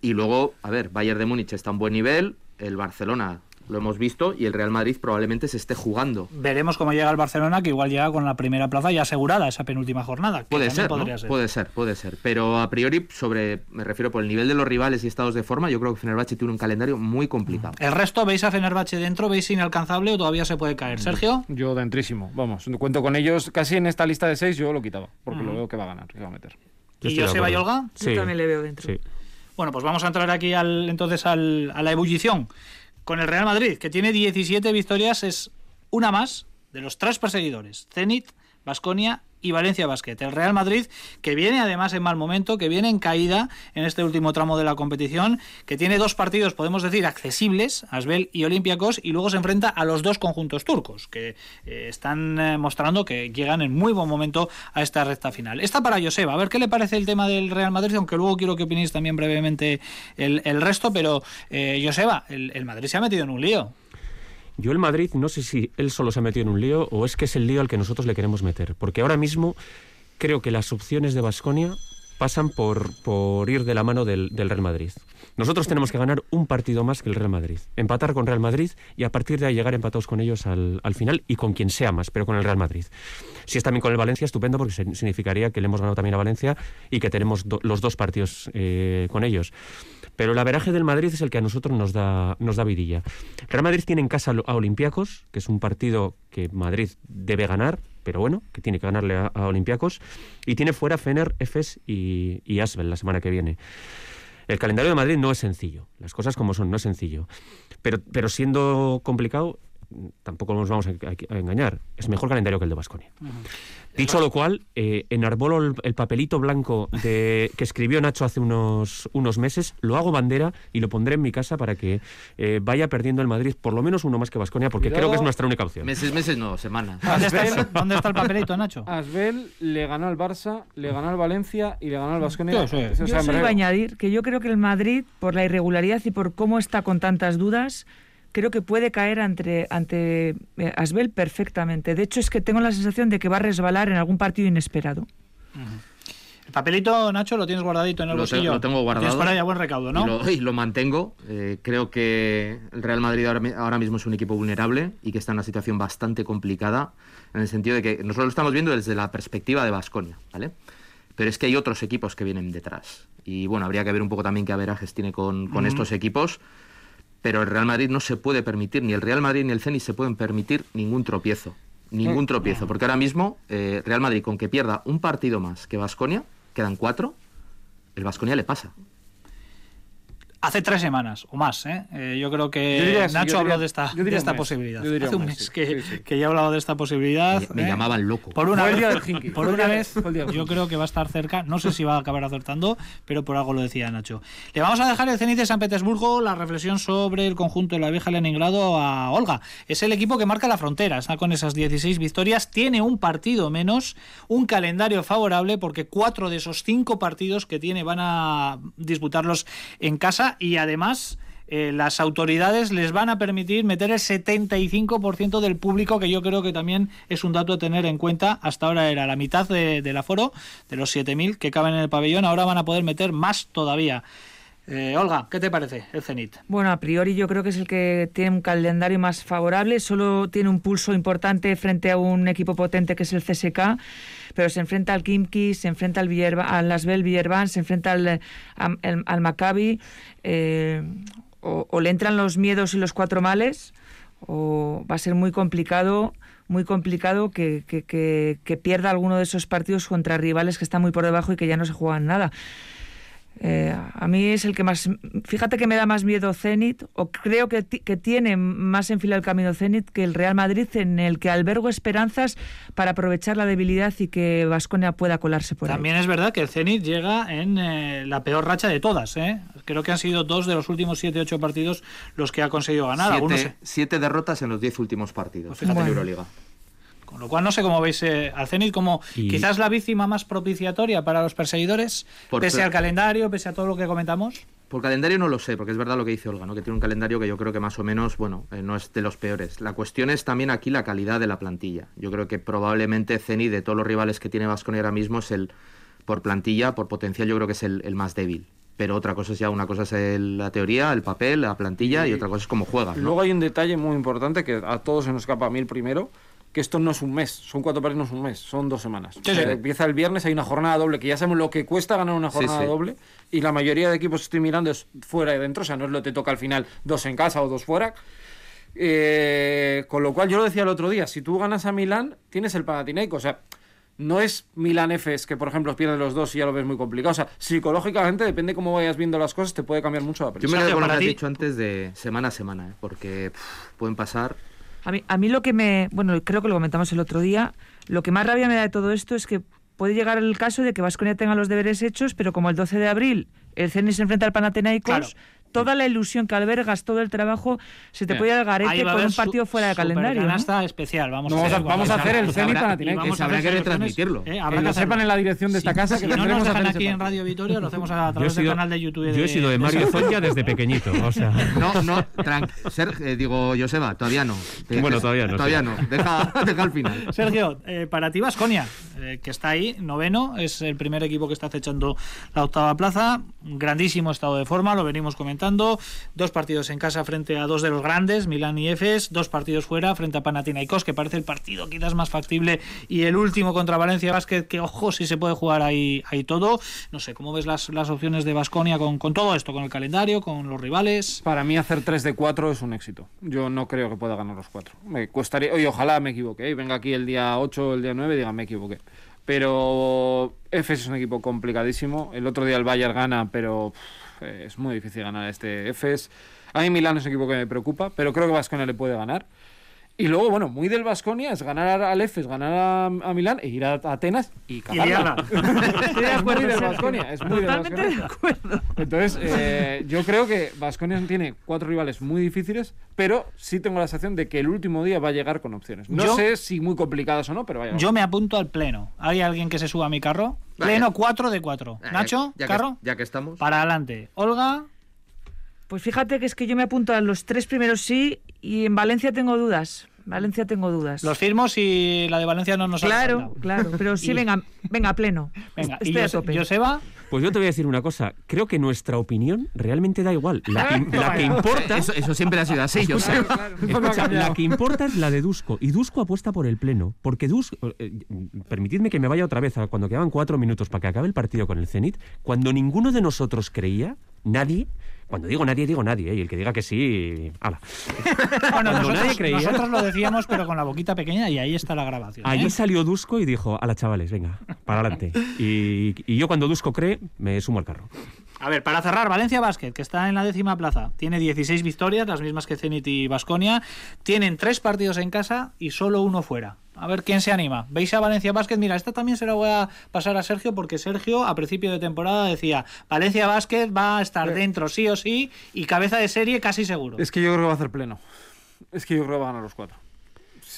Y luego, a ver, Bayern de Múnich está a un buen nivel, el Barcelona lo hemos visto y el Real Madrid probablemente se esté jugando. Veremos cómo llega el Barcelona, que igual llega con la primera plaza ya asegurada esa penúltima jornada. que Puede ser, ¿no? podría ser. Puede ser, puede ser. Pero a priori, sobre, me refiero por el nivel de los rivales y estados de forma, yo creo que Fenerbahce tiene un calendario muy complicado. El resto, ¿veis a Fenerbahce dentro? ¿Veis inalcanzable o todavía se puede caer? Sergio. Yo dentrísimo. Vamos, cuento con ellos. Casi en esta lista de seis yo lo quitaba. Porque lo veo que va a ganar, que va a meter. Yo ¿Y Joseba y acuerdo. Olga? Yo también le veo dentro. Sí. Bueno, pues vamos a entrar aquí al, entonces al- a la ebullición. Con el Real Madrid, que tiene 17 victorias, es una más de los tres perseguidores. Zenit, Basconia y Valencia Basket. El Real Madrid, que viene además en mal momento, que viene en caída en este último tramo de la competición, que tiene dos partidos, podemos decir, accesibles, Asbel y Olympiacos, y luego se enfrenta a los dos conjuntos turcos, que eh, están eh, mostrando que llegan en muy buen momento a esta recta final. Esta para Joseba, a ver qué le parece el tema del Real Madrid, aunque luego quiero que opinéis también brevemente el, resto, pero eh, Joseba, el Madrid se ha metido en un lío. Yo el Madrid no sé si él solo se ha metido en un lío o es que es el lío al que nosotros le queremos meter. Porque ahora mismo creo que las opciones de Basconia pasan por, por ir de la mano del, del Real Madrid. Nosotros tenemos que ganar un partido más que el Real Madrid. Empatar con Real Madrid y a partir de ahí llegar empatados con ellos al, al final y con quien sea más, pero con el Real Madrid. Si es también con el Valencia, estupendo porque significaría que le hemos ganado también a Valencia y que tenemos los dos partidos eh, con ellos. Pero el averaje del Madrid es el que a nosotros nos da, nos da vidilla. Real Madrid tiene en casa a Olympiacos, que es un partido que Madrid debe ganar, pero bueno, que tiene que ganarle a, Olympiacos. Y tiene fuera Fener, Efes y, y Asbel la semana que viene. El calendario de Madrid no es sencillo, las cosas como son, no es sencillo. Pero, pero siendo complicado, tampoco nos vamos a, a- a engañar, es mejor calendario que el de Basconia. Dicho lo cual, eh, enarbolo el, el papelito blanco de, que escribió Nacho hace unos, unos meses, lo hago bandera y lo pondré en mi casa para que eh, vaya perdiendo el Madrid por lo menos uno más que Basconia, porque Cuidado. creo que es nuestra única opción. Meses, meses no, semanas. ¿Dónde está, el, dónde está el papelito, Nacho? Asbel le ganó al Barça, le ganó al Valencia y le ganó al Vasconia. Yo solo iba a añadir que yo creo que el Madrid, por la irregularidad y por cómo está con tantas dudas, creo que puede caer ante, ante eh, Asbel perfectamente. De hecho, es que tengo la sensación de que va a resbalar en algún partido inesperado. El papelito, Nacho, lo tienes guardadito en el Lo te- bolsillo. lo tengo guardado. Tienes para allá buen recaudo, ¿no? Y lo, y lo mantengo. Eh, creo que el Real Madrid ahora, ahora mismo es un equipo vulnerable y que está en una situación bastante complicada, en el sentido de que nosotros lo estamos viendo desde la perspectiva de Basconia, ¿vale? Pero es que hay otros equipos que vienen detrás. Y bueno, habría que ver un poco también qué averajes tiene con, con estos equipos. Pero el Real Madrid no se puede permitir, ni el Real Madrid ni el Zenit se pueden permitir ningún tropiezo. Ningún tropiezo, porque ahora mismo eh, Real Madrid, con que pierda un partido más que Vasconia, quedan cuatro, el Vasconia le pasa. Hace tres semanas o más, ¿eh? Eh, yo creo que Yo diría sí, Nacho yo habló diría- de esta, yo diría de esta un mes. posibilidad. Yo diría Hace un mes mes, sí. que, Sí, sí. que ya he hablado de esta posibilidad. Me, me ¿eh? llamaban loco. Por una vez, del por una yo creo que va a estar cerca. No sé si va a acabar acertando, pero por algo lo decía Nacho. Le vamos a dejar el Zenit de San Petersburgo la reflexión sobre el conjunto de la vieja Leningrado a Olga. Es el equipo que marca la frontera, está con esas 16 victorias, tiene un partido menos, un calendario favorable porque cuatro de esos cinco partidos que tiene van a disputarlos en casa y además eh, las autoridades les van a permitir meter el 75% del público, que yo creo que también es un dato a tener en cuenta. Hasta ahora era la mitad de- del aforo, de los 7.000 que caben en el pabellón, ahora van a poder meter más todavía. Eh, Olga, ¿qué te parece el Zenit? Bueno, a priori yo creo que es el que tiene un calendario más favorable, solo tiene un pulso importante frente a un equipo potente que es el CSK, pero se enfrenta al Kimki, se enfrenta al, al Asbel Villerban, se enfrenta al, al Maccabi, eh, o, o le entran los miedos y los cuatro males, o va a ser muy complicado muy complicado que, que- que- que pierda alguno de esos partidos contra rivales que están muy por debajo y que ya no se juegan nada. Eh, a mí es el que más. Fíjate que me da más miedo Zenit, o creo que, ti- que tiene más en fila el camino Zenit que el Real Madrid, en el que albergo esperanzas para aprovechar la debilidad y que Vasconia pueda colarse por También es verdad que el Zenit llega en eh, la peor racha de todas. ¿eh? Creo que han sido dos de los últimos 7-8 partidos los que ha conseguido ganar. Algunos, Siete, siete derrotas en los diez últimos partidos Pues fíjate. en. Euroliga. Con lo cual no sé cómo veis eh, al Zenit como Y- quizás la víctima más propiciatoria para los perseguidores, Por pese al calendario, pese a todo lo que comentamos. Por calendario no lo sé, porque es verdad lo que dice Olga, ¿no? que tiene un calendario que yo creo que más o menos, bueno, eh, no es de los peores. La cuestión es también aquí la calidad de la plantilla. Yo creo que probablemente Ceni, de todos los rivales que tiene Vasconia ahora mismo, es el, por plantilla, por potencial, yo creo que es el, el más débil. Pero otra cosa es ya, una cosa es el- la teoría, el papel, la plantilla, y, Y- otra cosa es cómo juegas. ¿no? Luego hay un detalle muy importante que a todos se nos escapa a mí el primero, que esto no es un mes, son cuatro partidos, no es un mes, son dos semanas. Sí, O sea, sí. Empieza el viernes, hay una jornada doble, que ya sabemos lo que cuesta ganar una jornada sí. doble, y la mayoría de equipos que estoy mirando es fuera y dentro, o sea, no es lo que te toca al final dos en casa o dos fuera. Eh, con lo cual yo lo decía el otro día, si tú ganas a Milán, tienes el Panathinaikos, o sea, no es Milán Efes que por ejemplo pierde los dos y ya lo ves muy complicado, o sea, psicológicamente depende cómo vayas viendo las cosas, te puede cambiar mucho la Yo me lo que has dicho antes de semana a semana, ¿eh? porque pff, pueden pasar A mí, a mí lo que me. Bueno, creo que lo comentamos el otro día. Lo que más rabia me da de todo esto es que puede llegar el caso de que Vasconia tenga los deberes hechos, pero como el 12 de abril el Zenit se enfrenta al Panathinaikos, Claro. Toda la ilusión que albergas, todo el trabajo, se te puede ir al garete con un partido fuera de calendario. ¿no? especial. Vamos, No, vamos a- hacer, vamos a hacer el Zenit habrá- Panathinaikos. que retransmitirlo. eh, Que habrá lo que sepan en la dirección de esta casa que no nos dejan aquí en Radio Vitoria, lo hacemos a través del canal de YouTube. yo he sido de Mario Fonja desde pequeñito, o sea... No, no, Ser- eh, digo, Joseba, todavía no. Bueno, todavía no, Todavía no. Deja, al final. Sergio, eh, para ti Vasconia, que está ahí, noveno, es el primer equipo que está acechando la octava plaza, grandísimo estado de forma, lo venimos comentando, dos partidos en casa frente a dos de los grandes, Milán y Efes, dos partidos fuera frente a Panathinaikos, que parece el partido quizás más factible, y el último contra Valencia Basket, que ojo si se puede jugar ahí, ahí todo, no sé, ¿cómo ves las, las opciones de Vasconia con, con todo esto, con el calendario, con los rivales? Para mí hacer 3 de 4 es un éxito. Yo no creo que pueda ganar los 4. Me costaría, oye, ojalá me equivoque, ¿eh? venga aquí el día 8 o el día 9 y diga me equivoqué. Pero Efes es un equipo complicadísimo. El otro día el Bayern gana, pero es muy difícil ganar este Efes. A mí Milán es un equipo que me preocupa, pero creo que Vasconia le puede ganar. Y luego, bueno, muy del Vasconia es ganar al Efes, ganar a, a Milán e ir a Atenas y cagarla. Estoy de es muy acuerdo, del es muy del Totalmente de acuerdo. Entonces, eh, yo creo que Vasconia tiene cuatro rivales muy difíciles, pero sí tengo la sensación de que el último día va a llegar con opciones. No Yo- sé si muy complicadas o no, pero va a llegar. Yo me apunto al pleno. ¿Hay alguien que se suba a mi carro? Pleno 4 de 4. Eh, Nacho, ya carro, Que, ya que estamos. para adelante. Olga, Pues fíjate que es que yo me apunto a los tres primeros sí y en Valencia tengo dudas. Valencia tengo dudas. los firmos y la de Valencia no nos ha Claro, claro, pero sí, Y- venga, venga, pleno. Venga, y Estoy a Jose- tope. Joseba, Pues yo te voy a decir una cosa. Creo que nuestra opinión realmente da igual. La que, la que importa... Eso, eso siempre ha sido así, yo sé. Escucha, la que importa es la de Dusko. Y Dusko apuesta por el pleno. Porque Dusko. eh, permitidme que me vaya otra vez a cuando quedaban cuatro minutos para que acabe el partido con el Zenit. Cuando ninguno de nosotros creía, nadie, Cuando digo nadie, digo nadie, ¿eh? y el que diga que sí, ala. Bueno, nosotros, nadie creía. nosotros lo decíamos, pero con la boquita pequeña, y ahí está la grabación. ¿eh? Allí salió Dusko y dijo, ala chavales, venga, para adelante. Y, y yo cuando Dusko cree, me sumo al carro. A ver, para cerrar, Valencia Basket, que está en la décima plaza, tiene 16 victorias, las mismas que Zenit y Basconia. Tienen tres partidos en casa y solo uno fuera. A ver quién se anima. ¿Veis a Valencia Basket? Mira, esta también se la voy a pasar a Sergio porque Sergio a principio de temporada decía Valencia Basket va a estar dentro sí o sí y cabeza de serie casi seguro. Es que yo creo que va a hacer pleno. Es que yo creo que va a ganar los cuatro.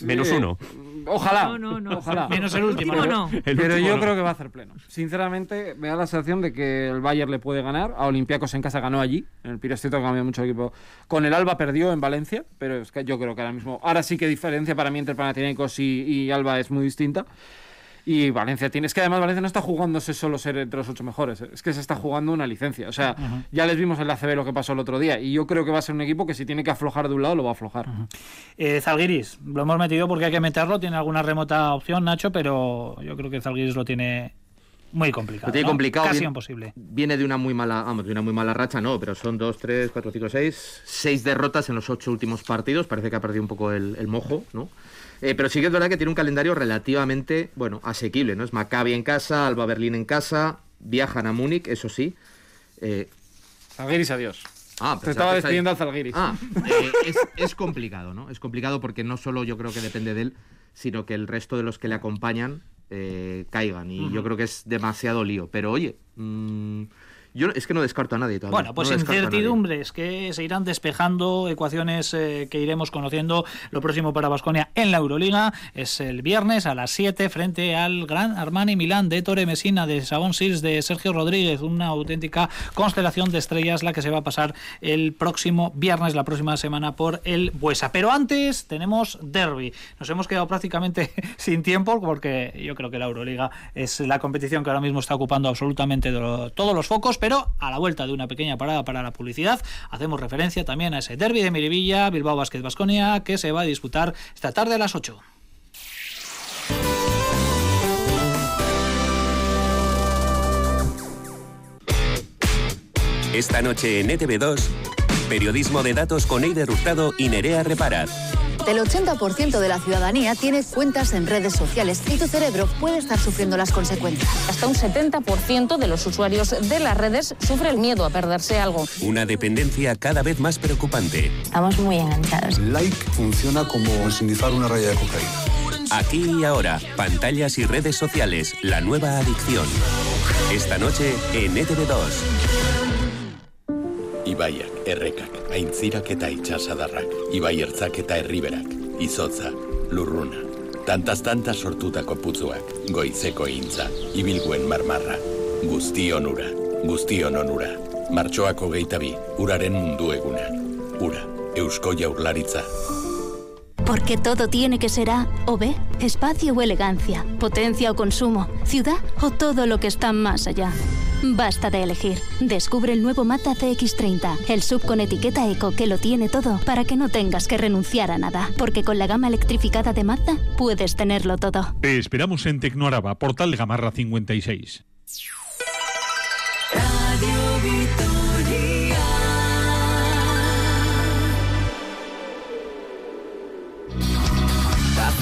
Menos uno. Ojalá. No, no, no. Ojalá. Menos el último. Último ¿no? El Pero último yo no. creo que va a hacer pleno. Sinceramente, me da la sensación de que el Bayern le puede ganar. A Olympiacos en casa ganó allí. En el que cambió mucho el equipo. Con el Alba perdió en Valencia, pero es que yo creo que ahora mismo. Ahora sí que diferencia para mí entre Panathinaikos y, y Alba es muy distinta. Y Valencia tiene. Es que además Valencia no está jugándose solo ser entre los ocho mejores. Es que se está jugando una licencia. O sea, ya les vimos en la CB lo que pasó el otro día. Y yo creo que va a ser un equipo que si tiene que aflojar de un lado, lo va a aflojar. Eh, Zalgiris, lo hemos metido porque hay que meterlo. Tiene alguna remota opción, Nacho, pero yo creo que Zalgiris lo tiene muy complicado. Lo tiene ¿no? complicado. Casi viene- imposible. Viene de una muy mala, vamos, de una muy mala racha, no, pero son dos, tres, cuatro, cinco, seis, seis derrotas en los ocho últimos partidos. Parece que ha perdido un poco el, el mojo, ¿no? Eh, pero sí que es verdad que tiene un calendario relativamente, bueno, asequible, ¿no? Es Maccabi en casa, Alba Berlín en casa, viajan a Múnich, eso sí. Eh, Zalgiris, adiós. ah, Te estaba despidiendo al Zalgiris. Ah, eh, es, es complicado, ¿no? Es complicado porque no solo yo creo que depende de él, sino que el resto de los que le acompañan eh, caigan. Y yo creo que es demasiado lío. Pero oye, mm, yo es que no descarto a nadie todavía. Bueno, pues no incertidumbres que se irán despejando, ecuaciones eh, que iremos conociendo. Lo próximo para Basconia en la Euroliga es el viernes a las 7 frente al Gran Armani Milán de Tore Messina, de Sabón Sils, de Sergio Rodríguez. Una auténtica constelación de estrellas la que se va a pasar el próximo viernes, la próxima semana, por el Buesa. Pero antes tenemos derby. Nos hemos quedado prácticamente sin tiempo porque yo creo que la Euroliga es la competición que ahora mismo está ocupando absolutamente todos los focos, pero a la vuelta de una pequeña parada para la publicidad hacemos referencia también a ese derby de Miribilla, Bilbao Basket Basconia, que se va a disputar esta tarde a las 8. Esta noche en ETV2, periodismo de datos con Eider Hurtado y Nerea Reparaz. El 80% de la ciudadanía tiene cuentas en redes sociales y tu cerebro puede estar sufriendo las consecuencias. Hasta un 70% de los usuarios de las redes sufre el miedo a perderse algo. Una dependencia cada vez más preocupante. Estamos muy enganchados. Like funciona como sinizar una raya de cocaína. Aquí y ahora, pantallas y redes sociales, la nueva adicción. Esta noche en E ETV2. Ibaiak, errekak, aintzirak eta itxasadarrak, ibai ertzak eta herriberak, izotza, lurruna. Tantas sortutako putzuak, goizeko intza, ibilguen marmarra. Guztion ura, guztion onura. Martxoako geitabi, uraren mundu eguna. Ura, eusko jaurlaritza. Porque todo tiene que ser A o B, espacio o elegancia, potencia o consumo, ciudad o todo lo que está más allá. Basta de elegir. Descubre el nuevo Mazda CX30, el sub con etiqueta eco que lo tiene todo para que no tengas que renunciar a nada. Porque con la gama electrificada de Mazda puedes tenerlo todo. Te esperamos en Tecnoaraba, Portal Gamarra 56.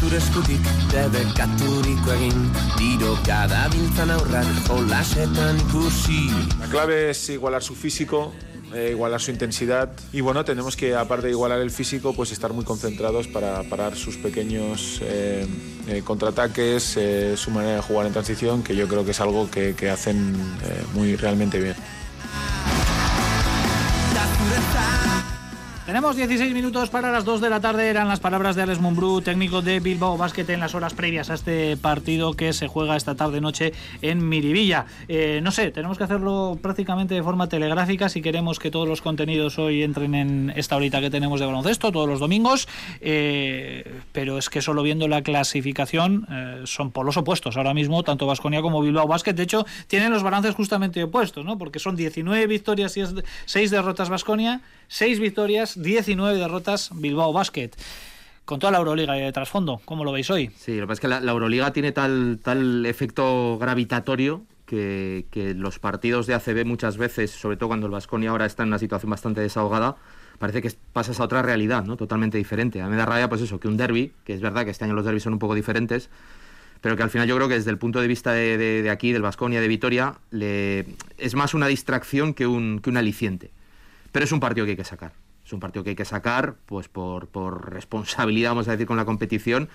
Zure eskutik debekaturiko egin. Tiroka dabiltzan aurrak jolasetan ikusi. La clave es igualar su físico, eh, igualar su intensidad. Y bueno, tenemos que aparte de igualar el físico, pues estar muy concentrados para parar sus pequeños eh, eh, contraataques, su manera de jugar en transición, que yo creo que es algo que, que hacen muy realmente bien. Tenemos 16 minutos para las 2 de la tarde. Eran las palabras de Alex Mumbrú, técnico de Bilbao Basket, en las horas previas a este partido que se juega esta tarde-noche en Miribilla. Eh, no sé, tenemos que hacerlo prácticamente de forma telegráfica si queremos que todos los contenidos hoy entren en esta horita que tenemos de baloncesto, todos los domingos. Eh, pero es que solo viendo la clasificación eh, son polos opuestos ahora mismo, tanto Vasconia como Bilbao Basket. De hecho, tienen los balances justamente opuestos, ¿no? Porque son 19 victorias y 6 derrotas Vasconia, 6 victorias, 19 derrotas Bilbao Basket. Con toda la Euroliga de trasfondo, ¿cómo lo veis hoy? Sí, lo que pasa es que la, Euroliga tiene tal, tal efecto gravitatorio que, los partidos de ACB muchas veces, sobre todo cuando el Vasconia ahora está en una situación bastante desahogada, parece que pasas a otra realidad, ¿no? Totalmente diferente. A mí me da rabia, pues eso, que un derby, que es verdad que este año los derbis son un poco diferentes, pero que al final yo creo que desde el punto de vista de, aquí, del Vasconia, de Vitoria, es más una distracción que un, que un aliciente. Pero es un partido que hay que sacar. Es un partido que hay que sacar pues por, por responsabilidad, vamos a decir, con la competición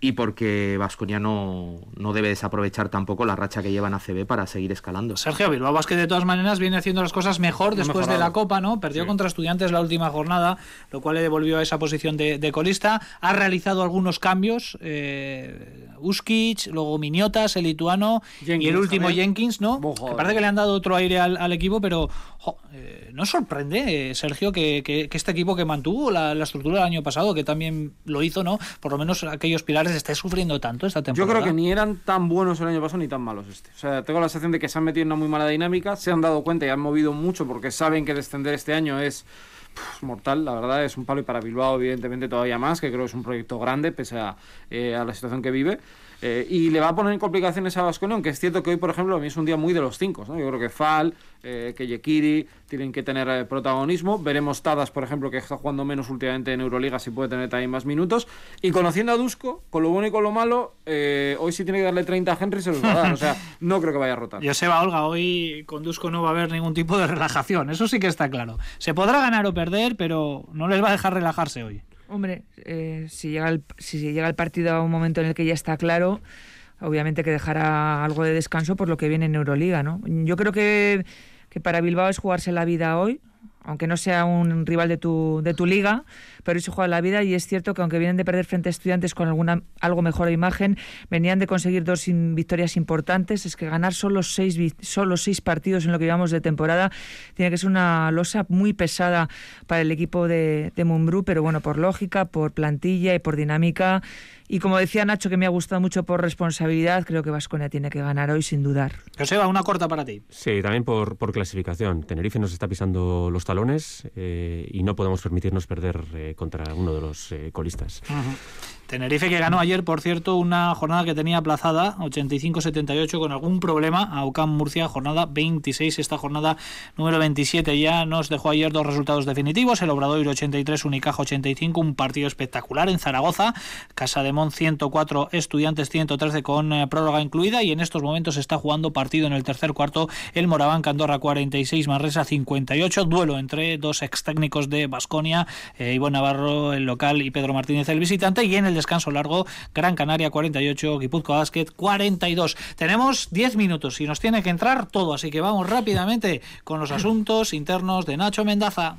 y porque Vasconia no, no debe desaprovechar tampoco la racha que lleva en ACB para seguir escalando. Sergio Bilbao Basket de todas maneras viene haciendo las cosas mejor después de la Copa, ¿no? Perdió contra Estudiantes la última jornada, lo cual le devolvió a esa posición de, de colista. Ha realizado algunos cambios, eh, Uskic, luego Miniotas, el lituano y el último también. Jenkins, ¿no? Que parece que le han dado otro aire al, al equipo, pero jo, eh, no sorprende, eh, Sergio, que, que- que este equipo que mantuvo la, la estructura del año pasado, que también lo hizo, ¿no? Por lo menos aquellos pilares esté sufriendo tanto esta Yo temporada. creo que ni eran tan buenos el año pasado ni tan malos este. O sea, tengo la sensación de que se han metido en una muy mala dinámica, se han dado cuenta y han movido mucho porque saben que descender este año es mortal, la verdad, es un palo y para Bilbao evidentemente todavía más, que creo que es un proyecto grande pese a, eh, a la situación que vive. Eh, y le va a poner en complicaciones a Vasconia, aunque es cierto que hoy, por ejemplo, a mí es un día muy de los cinco. ¿no? Yo creo que Fal, eh, que Yekiri tienen que tener eh, protagonismo. Veremos Tadas, por ejemplo, que está jugando menos últimamente en Euroliga, si puede tener también más minutos. Y conociendo a Dusko, con lo bueno y con lo malo, eh, hoy si tiene que darle 30 a Henry se los va a dar. O sea, no creo que vaya a rotar. Joseba Olga, hoy con Dusko no va a haber ningún tipo de relajación, eso sí que está claro. Se podrá ganar o perder, pero no les va a dejar relajarse hoy. Hombre, eh, si, llega el, si llega el partido a un momento en el que ya está claro, obviamente que dejará algo de descanso por lo que viene en Euroliga, ¿no? Yo creo que, que para Bilbao es jugarse la vida hoy, aunque no sea un rival de tu, de tu liga, pero se juega la vida y es cierto que aunque vienen de perder frente a estudiantes con alguna algo mejor imagen, venían de conseguir dos victorias importantes, es que ganar solo seis, solo seis partidos en lo que llevamos de temporada tiene que ser una losa muy pesada para el equipo de, de Mumbrú, pero bueno, por lógica, por plantilla y por dinámica. Y como decía Nacho, que me ha gustado mucho por responsabilidad, creo que Vasconia tiene que ganar hoy sin dudar. Joseba, una corta para ti. Sí, también por, por clasificación. Tenerife nos está pisando los talones eh, y no podemos permitirnos perder eh, contra uno de los eh, colistas. Tenerife que ganó ayer, por cierto, una jornada que tenía aplazada, 85-78, con algún problema, a UCAM Murcia, jornada 26, esta jornada número 27 ya nos dejó ayer dos resultados definitivos, el Obradoiro 83, Unicaja 85, un partido espectacular en Zaragoza, Casa de Mon 104, Estudiantes 113 con eh, prórroga incluida. Y en estos momentos está jugando partido en el tercer cuarto el Moraván Andorra 46, Manresa 58, duelo entre dos ex técnicos de Basconia, Ivo Navarro el local y Pedro Martínez el visitante. Y en el descanso largo Gran Canaria 48, Guipúzcoa Basket 42. Tenemos 10 minutos y nos tiene que entrar todo, así que vamos rápidamente con los asuntos internos de Nacho Mendaza.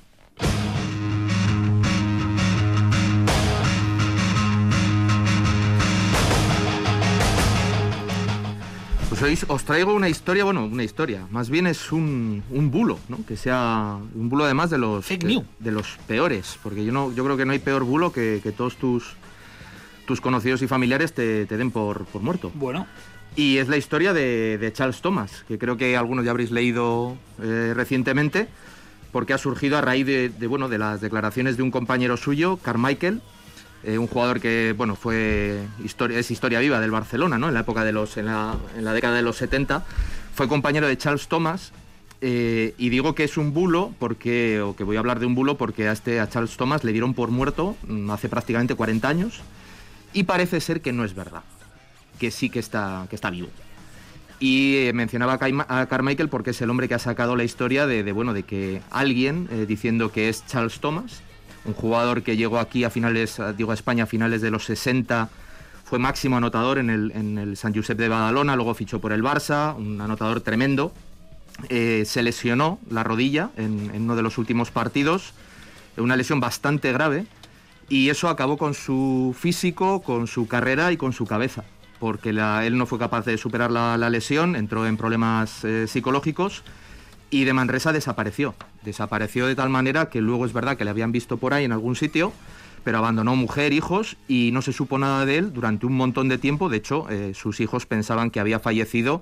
Pues hoy os traigo una historia, bueno, una historia, más bien es un, un bulo, ¿no? Que sea un bulo además de los de, de los peores, porque yo no yo creo que no hay peor bulo que, que todos tus tus conocidos y familiares te, te den por, por muerto. Bueno. Y es la historia de, de Charles Thomas, que creo que algunos ya habréis leído eh, recientemente, porque ha surgido a raíz de, de, bueno, de las declaraciones de un compañero suyo, Carmichael, eh, un jugador que bueno fue historia, es historia viva del Barcelona, ¿no? En la época de los, en la, en la década de los 70, fue compañero de Charles Thomas. eh, y digo que es un bulo porque, o que voy a hablar de un bulo porque a este a Charles Thomas le dieron por muerto mm, hace prácticamente 40 años y parece ser que no es verdad, que sí que está, que está vivo. Y eh, mencionaba a, Carmichael porque es el hombre que ha sacado la historia de, de, bueno, de que alguien eh, diciendo que es Charles Thomas, un jugador que llegó aquí a finales, digo a España a finales de los 60, fue máximo anotador en el, en el San Josep de Badalona, luego fichó por el Barça, un anotador tremendo. Eh, se lesionó la rodilla en, en uno de los últimos partidos, una lesión bastante grave, y eso acabó con su físico, con su carrera y con su cabeza, porque él no fue capaz de superar la, la lesión, entró en problemas eh, psicológicos y de Manresa desapareció. Desapareció de tal manera que luego es verdad que le habían visto por ahí en algún sitio, pero abandonó mujer, hijos y no se supo nada de él durante un montón de tiempo. De hecho, eh, sus hijos pensaban que había fallecido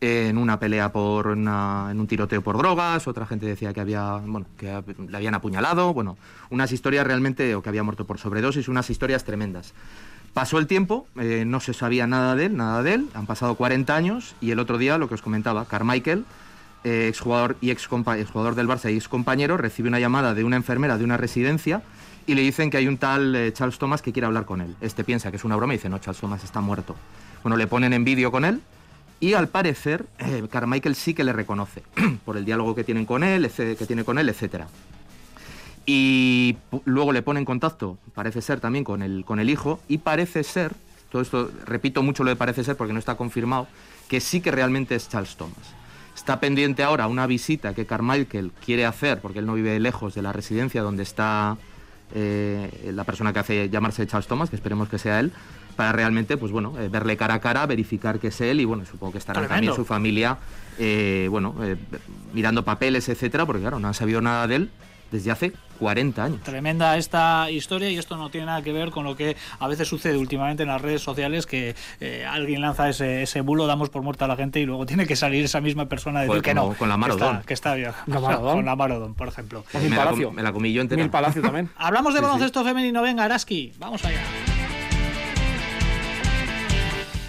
en una pelea por en un tiroteo por drogas, otra gente decía que había bueno, que le habían apuñalado, bueno, unas historias realmente o que había muerto por sobredosis, unas historias tremendas. Pasó el tiempo, eh, no se sabía nada de él, nada de él, han pasado 40 años y el otro día, lo que os comentaba, Carmichael, eh, exjugador y ex exjugador del Barça y ex compañero, recibe una llamada de una enfermera de una residencia y le dicen que hay un tal eh, Charles Thomas que quiere hablar con él. Este piensa que es una broma y dice, no, Charles Thomas está muerto. Bueno, le ponen en vídeo con él y al parecer eh, Carmichael sí que le reconoce por el diálogo que tienen con él, que tiene con él, etcétera. Y luego le pone en contacto, parece ser también con el, con el hijo, y parece ser, todo esto, repito mucho lo de parece ser porque no está confirmado, que sí que realmente es Charles Thomas. Está pendiente ahora una visita que Carmichael quiere hacer, porque él no vive lejos de la residencia donde está eh, la persona que hace llamarse Charles Thomas, que esperemos que sea él, para realmente, pues bueno, eh, verle cara a cara, verificar que es él y bueno, supongo que estará también su familia, eh, bueno, eh, mirando papeles, etcétera, porque claro, no han sabido nada de él desde hace 40 años. Tremenda esta historia y esto no tiene nada que ver con lo que a veces sucede últimamente en las redes sociales que eh, alguien lanza ese, ese bulo, damos por muerta a la gente y luego tiene que salir esa misma persona a decir Pues que no. con la que Marodón. está, que está bien. La Marodón. Con la Marodón, por ejemplo. me, la com- me la comí yo entera. Mil Palacio también. Hablamos de Sí, sí. baloncesto femenino, venga, Araski, vamos allá.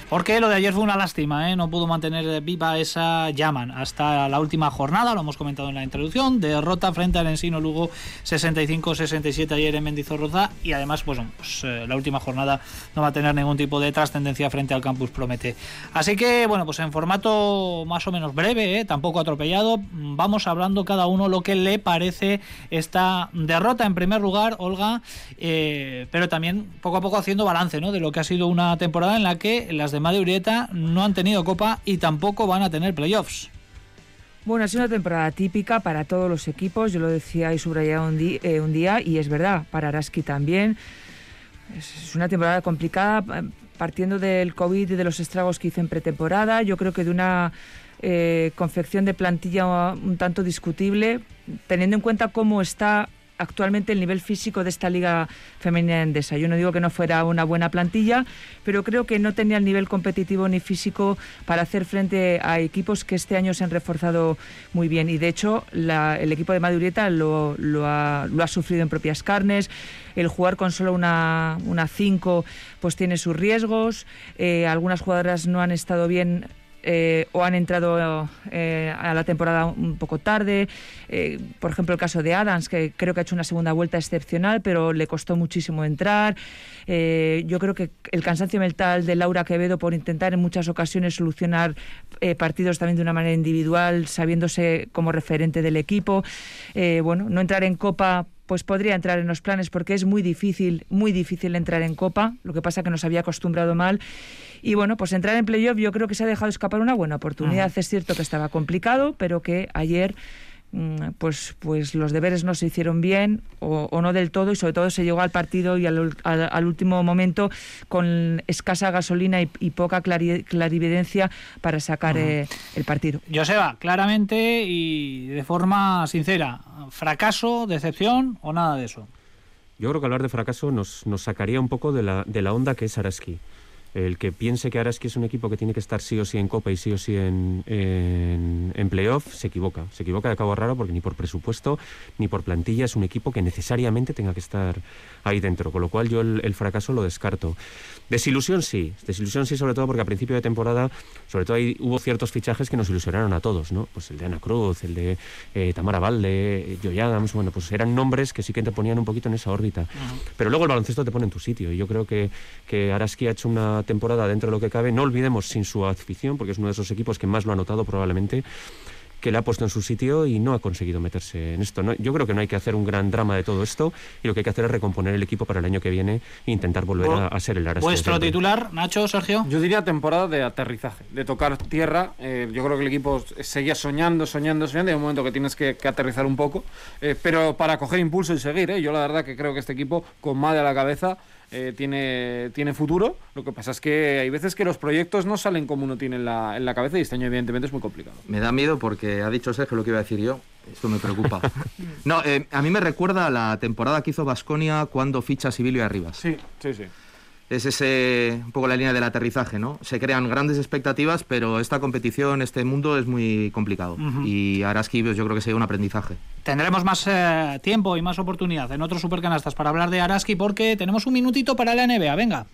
Porque lo de ayer fue una lástima, ¿eh? no pudo mantener viva esa llaman hasta la última jornada, lo hemos comentado en la introducción, derrota frente al Ensino Lugo 65-67 ayer en Mendizorroza y además pues, pues, eh, la última jornada no va a tener ningún tipo de trascendencia frente al Campus Promete. Así que bueno, pues en formato más o menos breve, ¿eh? tampoco atropellado, vamos hablando cada uno lo que le parece esta derrota en primer lugar, Olga, pero también poco a poco haciendo balance ¿no? de lo que ha sido una temporada en la que las de Madrid Urieta no han tenido copa y tampoco van a tener playoffs. Bueno, ha sido una temporada típica para todos los equipos, yo lo decía y subrayaba un, eh, día, y es verdad, para Araski también. Es, una temporada complicada, partiendo del COVID y de los estragos que hizo en pretemporada, yo creo que de una eh, confección de plantilla un tanto discutible, teniendo en cuenta cómo está actualmente el nivel físico de esta liga femenina endesa. Yo no digo que no fuera una buena plantilla, pero creo que no tenía el nivel competitivo ni físico para hacer frente a equipos que este año se han reforzado muy bien. Y de hecho, la- el equipo de Madurieta lo, ha sufrido en propias carnes. El jugar con solo una 5 pues tiene sus riesgos. Eh, algunas jugadoras no han estado bien eh, o han entrado eh, a la temporada un poco tarde. Eh, por ejemplo, el caso de Adams, que creo que ha hecho una segunda vuelta excepcional, pero le costó muchísimo entrar. Yo creo que el cansancio mental de Laura Quevedo por intentar en muchas ocasiones solucionar partidos también de una manera individual, sabiéndose como referente del equipo. Bueno, no entrar en Copa pues podría entrar en los planes porque es muy difícil, muy difícil entrar en Copa, lo que pasa que nos había acostumbrado mal. Y bueno, pues entrar en playoff yo creo que se ha dejado escapar una buena oportunidad. Es cierto que estaba complicado, pero que ayer pues, pues los deberes no se hicieron bien o, o no del todo y sobre todo se llegó al partido y al, al- al último momento con escasa gasolina y, y poca clari- clarividencia para sacar eh, el partido. Joseba, claramente y de forma sincera, fracaso, decepción o nada de eso. Yo creo que hablar de fracaso nos, nos sacaría un poco de la, de la onda que es Araski. El que piense que Araski es un equipo que tiene que estar sí o sí en Copa y sí o sí en, en, en playoff, se equivoca. Se equivoca de cabo raro porque ni por presupuesto ni por plantilla es un equipo que necesariamente tenga que estar ahí dentro. Con lo cual yo el, el fracaso lo descarto. Desilusión sí, desilusión sí sobre todo porque a principio de temporada, sobre todo ahí hubo ciertos fichajes que nos ilusionaron a todos, ¿no? Pues el de Ana Cruz, el de eh, Tamara Valde, Joy Adams, bueno, pues eran nombres que sí que te ponían un poquito en esa órbita. Pero luego el baloncesto te pone en tu sitio y yo creo que, que Araski ha hecho una temporada dentro de lo que cabe, no olvidemos sin su afición, porque es uno de esos equipos que más lo ha notado probablemente, que le ha puesto en su sitio y no ha conseguido meterse en esto. ¿no? Yo creo que no hay que hacer un gran drama de todo esto y lo que hay que hacer es recomponer el equipo para el año que viene e intentar volver a, a ser el Araski. de Vuestro titular, Nacho, Sergio. Yo diría temporada de aterrizaje, de tocar tierra. Eh, yo creo que el equipo seguía soñando, soñando, soñando. Hay un momento que tienes que, que aterrizar un poco. Eh, pero para coger impulso y seguir, ¿eh? yo la verdad que creo que este equipo, con Made a la cabeza, eh, tiene, tiene futuro. Lo que pasa es que hay veces que los proyectos no salen como uno tiene en la, en la cabeza y este año, evidentemente, es muy complicado. Me da miedo porque ha dicho Sergio lo que iba a decir yo. Esto me preocupa. no, eh, a mí me recuerda a la temporada que hizo Basconia cuando ficha a Sibilio y Arribas. Sí, sí, sí. Es ese un poco la línea del aterrizaje, ¿no? Se crean grandes expectativas, pero esta competición, este mundo es muy complicado. Y Araski, pues, yo creo que sería un aprendizaje. Tendremos más eh, tiempo y más oportunidad en otros supercanastas para hablar de Araski porque tenemos un minutito para la NBA. Venga.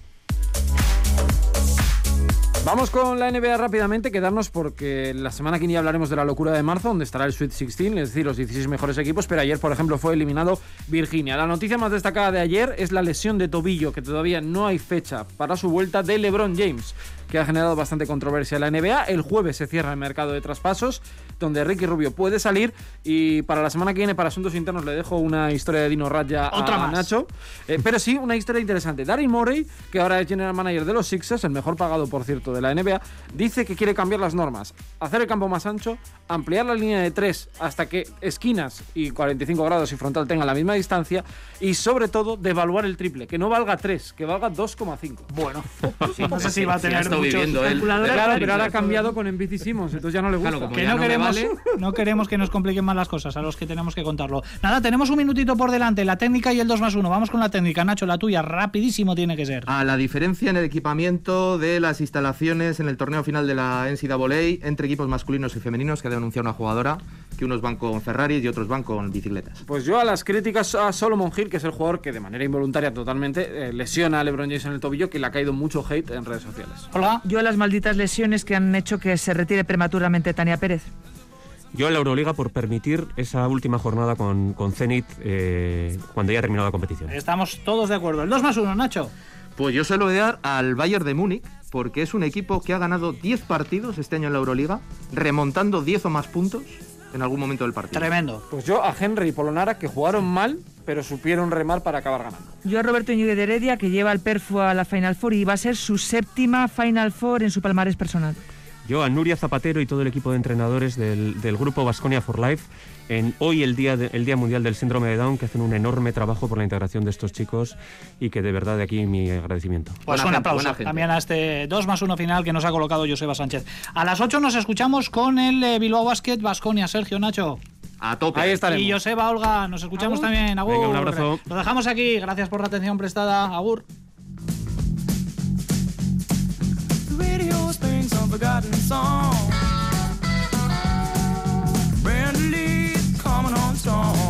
Vamos con la NBA rápidamente, quedarnos porque la semana que viene hablaremos de la locura de marzo, donde estará el Sweet 16, es decir, los 16 mejores equipos, pero ayer, por ejemplo, fue eliminado Virginia. La noticia más destacada de ayer es la lesión de tobillo, que todavía no hay fecha para su vuelta de LeBron James, que ha generado bastante controversia en la NBA. El jueves se cierra el mercado de traspasos, donde Ricky Rubio puede salir, y para la semana que viene, para asuntos internos, le dejo una historia de Dino Raya Otra a más. Nacho. Eh, pero sí, una historia interesante. Daryl Morey, que ahora es general manager de los Sixers, el mejor pagado, por cierto, de la NBA, dice que quiere cambiar las normas, hacer el campo más ancho, ampliar la línea de 3 hasta que esquinas y 45 grados y frontal tengan la misma distancia y, sobre todo, devaluar el triple, que no valga 3, que valga 2,5. Bueno, no sé si va a Sí, tener estado viviendo él. Claro, Claro, pero ahora ha cambiado con Simmons, entonces ya no le gusta. Claro, Que no, no queremos, vale. no queremos que nos compliquen más las cosas, a los que tenemos que contarlo. Nada, tenemos un minutito por delante, la técnica y el 2 más 1. Vamos con la técnica, Nacho, la tuya, rapidísimo tiene que ser. A la diferencia en el equipamiento de las instalaciones en el torneo final de la NCAA entre equipos masculinos y femeninos que ha denunciado una jugadora que unos van con Ferraris y otros van con bicicletas. Pues yo a las críticas a Solomon Hill, que es el jugador que de manera involuntaria totalmente eh, lesiona a LeBron James en el tobillo, que le ha caído mucho hate en redes sociales. Yo a las malditas lesiones que han hecho que se retire prematuramente Tania Pérez. Yo en la Euroliga por permitir esa última jornada con, con Zenit eh, cuando ya ha terminado la competición. Estamos todos de acuerdo. El 2 más 1, Nacho. Pues yo suelo dar al Bayern de Múnich porque es un equipo que ha ganado 10 partidos este año en la Euroliga, remontando 10 o más puntos en algún momento del partido. Tremendo. Pues yo a Henry y Polonara, que jugaron mal, pero supieron remar para acabar ganando. Yo a Roberto Íñiguez de Heredia, que lleva al Perfo a la Final Four y va a ser su séptima Final Four en su palmarés personal. Yo a Nuria Zapatero y todo el equipo de entrenadores del, del grupo Vasconia for Life en hoy el día, el día Mundial del Síndrome de Down, que hacen un enorme trabajo por la integración de estos chicos y que de verdad de aquí mi agradecimiento. Pues un aplauso también a este 2 más 1 final que nos ha colocado Joseba Sánchez. A las 8 nos escuchamos con el eh, Bilbao Basket, Vasconia, Sergio, Nacho. A tope. Ahí estaremos. Y Joseba, Olga, nos escuchamos también. Agur. Venga, un abrazo. Lo dejamos aquí. Gracias por la atención prestada. Agur. song.